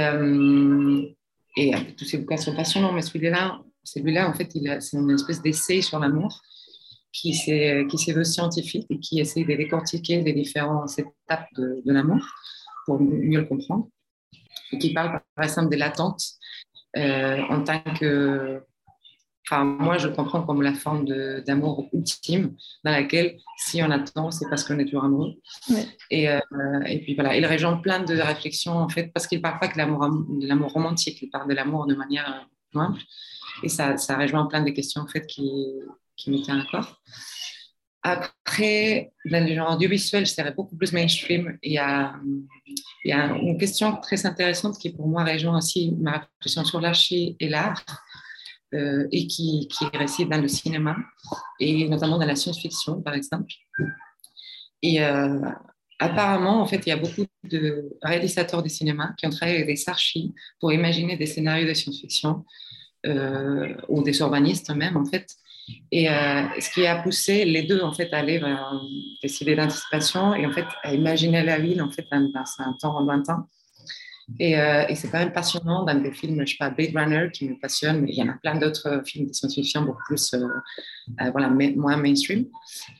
et tous ces bouquins sont passionnants, mais celui-là, celui-là en fait, c'est une espèce d'essai sur l'amour qui s'est veut scientifique et qui essaie de décortiquer les différentes étapes de, de l'amour pour mieux le comprendre, et qui parle par exemple de l'attente euh, en tant que. Enfin, moi, je comprends comme la forme d'amour ultime dans laquelle, si on attend, c'est parce qu'on est toujours amoureux. Et, euh, et, puis voilà, il rejoint plein de réflexions, en fait, parce qu'il ne parle pas que de l'amour romantique, il parle de l'amour de manière simple. Et ça, ça rejoint plein de questions, en fait, qui, qui corps. Après, dans le genre audiovisuel, je serais beaucoup plus mainstream. Il y, a, une question très intéressante qui, pour moi, rejoint aussi ma réflexion sur l'archi et l'art, euh, et qui, qui réside dans le cinéma, et notamment dans la science-fiction, par exemple. Et euh, apparemment, en fait, il y a beaucoup de réalisateurs de cinéma qui ont travaillé avec des archis pour imaginer des scénarios de science-fiction, ou des urbanistes même, en fait, et euh, ce qui a poussé les deux en fait à aller vers des idées d'anticipation et en fait à imaginer la ville en fait dans, un temps lointain. Et, euh, c'est quand même passionnant dans des films, je sais pas, Blade Runner qui me passionne, mais il y en a plein d'autres films de science-fiction beaucoup plus, euh, voilà, moins mainstream.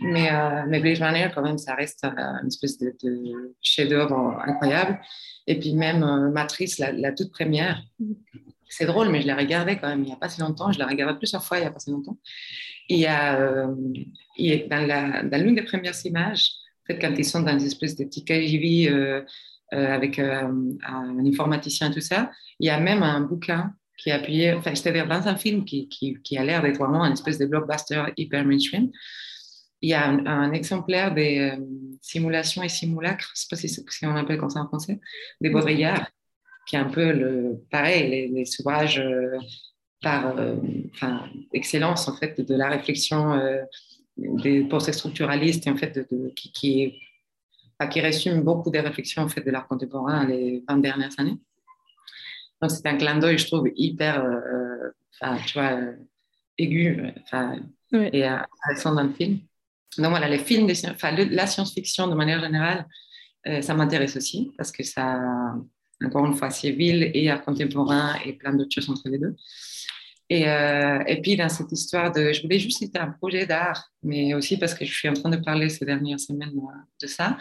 Mais, mais, Blade Runner, quand même, ça reste une espèce de, chef-d'œuvre incroyable. Et puis même Matrice, la toute première, c'est drôle, mais je l'ai regardé quand même il n'y a pas si longtemps. Je l'ai regardé plusieurs fois il n'y a pas si longtemps. Et, euh, dans l'une des premières images, fait, quand ils sont dans une espèce de petit KGV euh, avec un informaticien et tout ça, il y a même un bouquin qui est appuyé, enfin, c'est-à-dire dans un film qui, a l'air d'être vraiment une espèce de blockbuster hyper mainstream, il y a un, exemplaire des simulations et simulacres, je ne sais pas si, on appelle comme ça en français, des Baudrillard, qui est un peu le, pareil, les, les ouvrages par euh, enfin, excellence en fait de la réflexion euh, des post-structuralistes et en fait de, qui, qui, qui résume beaucoup des réflexions en fait de l'art contemporain les 20 dernières années. Donc c'est un clin d'œil, je trouve, hyper, euh, tu vois, aigu et intéressant dans le film. Donc voilà, les films, enfin, la science-fiction de manière générale, ça m'intéresse aussi parce que ça, encore une fois, civil et art contemporain et plein d'autres choses entre les deux. Et, euh, et, puis, dans cette histoire de. Je voulais juste citer un projet d'art, mais aussi parce que je suis en train de parler ces dernières semaines de ça,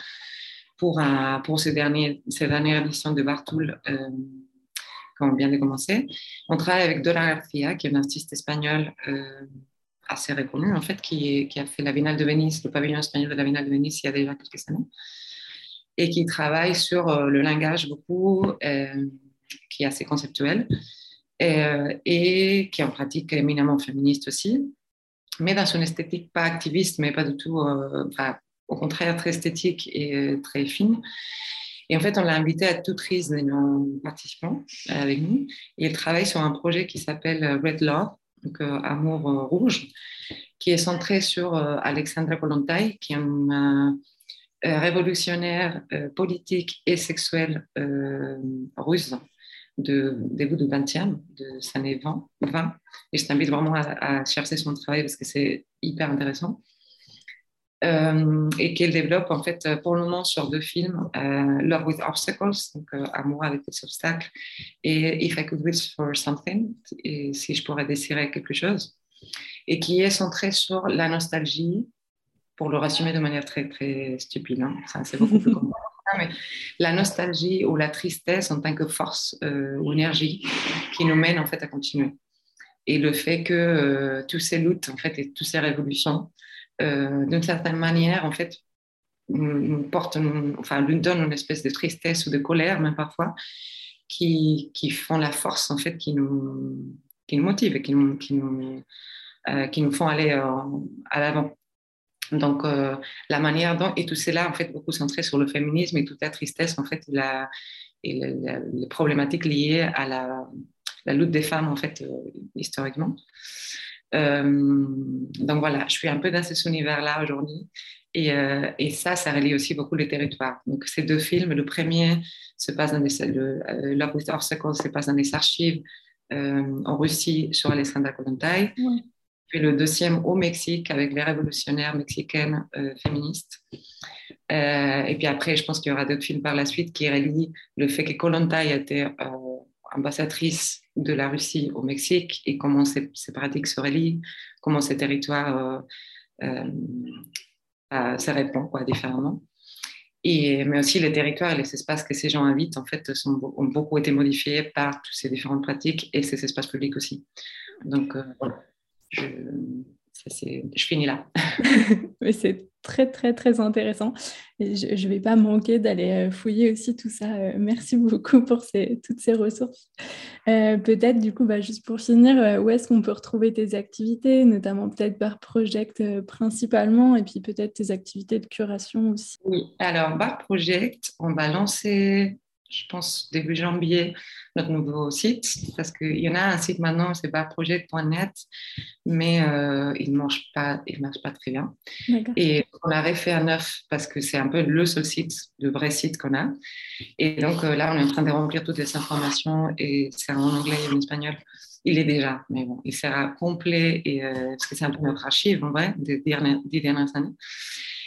pour, pour ces, derniers, ces dernières éditions de Bartoul, euh, qu'on vient de commencer. On travaille avec Dora Garcia, qui est une artiste espagnole euh, assez reconnue, en fait, qui, qui, a fait la Biennale de Venise, le pavillon espagnol de la Biennale de Venise il y a déjà quelques années, et qui travaille sur euh, le langage beaucoup, euh, qui est assez conceptuel. Euh, et qui est en pratique éminemment féministe aussi, mais dans une esthétique pas activiste, mais pas du tout, au contraire très esthétique et très fine. Et en fait, on l'a invité à toute risque de nos participants avec nous. Et elle travaille sur un projet qui s'appelle Red Love, donc Amour Rouge, qui est centré sur Alexandra Kollontai, qui est une révolutionnaire politique et sexuelle russe de début du 20e, de ces années 20, 20. Et je t'invite vraiment à, chercher son travail parce que c'est hyper intéressant. Euh, et qu'elle développe en fait pour le moment sur deux films, euh, Love with Obstacles, donc euh, Amour avec des obstacles, et If I Could Wish for Something, et si je pourrais désirer quelque chose, et qui est centré sur la nostalgie, pour le résumer de manière très très stupide, hein. c'est beaucoup plus compliqué mais la nostalgie ou la tristesse en tant que force euh, ou énergie qui nous mène en fait à continuer. Et le fait que euh, tous ces luttes en fait et toutes ces révolutions, euh, d'une certaine manière en fait, nous portent, enfin, nous donnent une espèce de tristesse ou de colère même parfois, qui, qui font la force en fait qui nous, qui nous motive et qui nous, qui nous, qui nous font aller à l'avant. Donc, euh, la manière dont, et tout cela, en fait, beaucoup centré sur le féminisme et toute la tristesse, en fait, la, et les problématiques liées à la, lutte des femmes, en fait, euh, historiquement. Euh, donc voilà, je suis un peu dans cet univers-là aujourd'hui. Et, et, ça, ça relie aussi beaucoup les territoires. Donc, ces deux films, le premier se passe dans les, le, se passe dans les archives en Russie sur Alessandra Kollontai puis le deuxième au Mexique avec les révolutionnaires mexicaines euh, féministes. Euh, et puis après, je pense qu'il y aura d'autres films par la suite qui relient le fait que Kollontai était euh, ambassadrice de la Russie au Mexique et comment ces, pratiques se relient, comment ces territoires se répondent quoi, différemment. Et, mais aussi les territoires et les espaces que ces gens invitent en fait sont, ont beaucoup été modifiés par toutes ces différentes pratiques et ces espaces publics aussi. Donc voilà je, je finis là. Mais c'est très, très, très intéressant. Et je ne vais pas manquer d'aller euh, fouiller aussi tout ça. Euh, merci beaucoup pour ces, toutes ces ressources. Euh, peut-être, du coup, bah, juste pour finir, où est-ce qu'on peut retrouver tes activités, notamment peut-être Bar Project principalement, et puis peut-être tes activités de curation aussi? Oui, alors Bar Project, on va lancer je pense, début janvier, notre nouveau site, parce qu'il y en a un site maintenant, c'est pas projet.net, mais euh, il ne marche pas, il marche pas très bien. Et on a refait un neuf parce que c'est un peu le seul site, le vrai site qu'on a. Et donc euh, là, on est en train de remplir toutes les informations et c'est en anglais et en espagnol. Il est déjà, mais bon, il sera complet et, euh, parce que c'est un peu notre archive en vrai des dernières, des dernières années.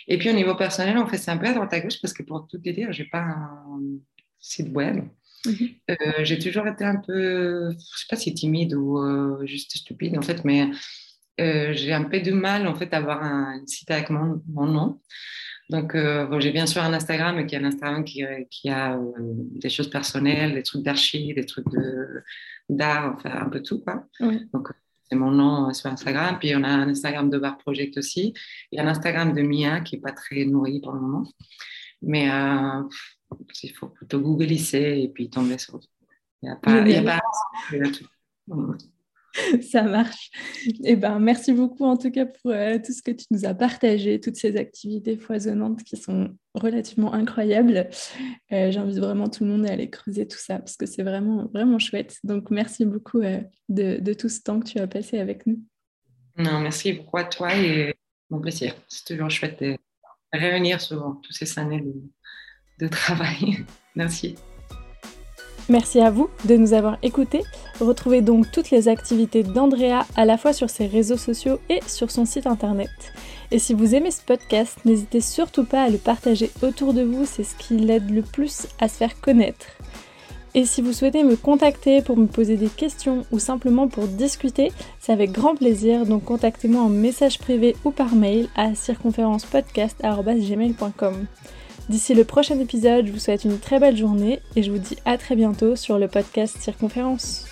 Et puis au niveau personnel, on fait ça un peu à droite à gauche parce que pour tout te dire, j'ai pas un site web. Mhm. Euh, j'ai toujours été un peu, je sais pas si timide ou euh, juste stupide en fait, mais euh, j'ai un peu de mal en fait à avoir un site avec mon, mon nom. Donc bon, j'ai bien sûr un Instagram qui est un Instagram qui, qui a des choses personnelles, des trucs d'archives, des trucs d'art, enfin un peu tout quoi. Donc c'est mon nom sur Instagram. Puis on a un Instagram de Bar Project aussi. Il y a un Instagram de Mia qui n'est pas très nourri pour le moment. Mais il faut plutôt googlisser et puis tomber sur. Il n'y a pas. Y a pas... Ça marche. Eh ben, merci beaucoup en tout cas pour euh, tout ce que tu nous as partagé, toutes ces activités foisonnantes qui sont relativement incroyables. Euh, J'invite vraiment tout le monde à aller creuser tout ça parce que c'est vraiment, vraiment chouette. Donc, merci beaucoup euh, de, tout ce temps que tu as passé avec nous. Non, merci beaucoup à toi et mon plaisir. C'est toujours chouette de réunir souvent toutes ces années de travail. merci. Merci à vous de nous avoir écoutés. Retrouvez donc toutes les activités d'Andrea à la fois sur ses réseaux sociaux et sur son site internet. Et si vous aimez ce podcast, n'hésitez surtout pas à le partager autour de vous, c'est ce qui l'aide le plus à se faire connaître. Et si vous souhaitez me contacter pour me poser des questions ou simplement pour discuter, c'est avec grand plaisir, donc contactez-moi en message privé ou par mail à circonférencepodcast.gmail.com. D'ici le prochain épisode, je vous souhaite une très belle journée et je vous dis à très bientôt sur le podcast Circonférence.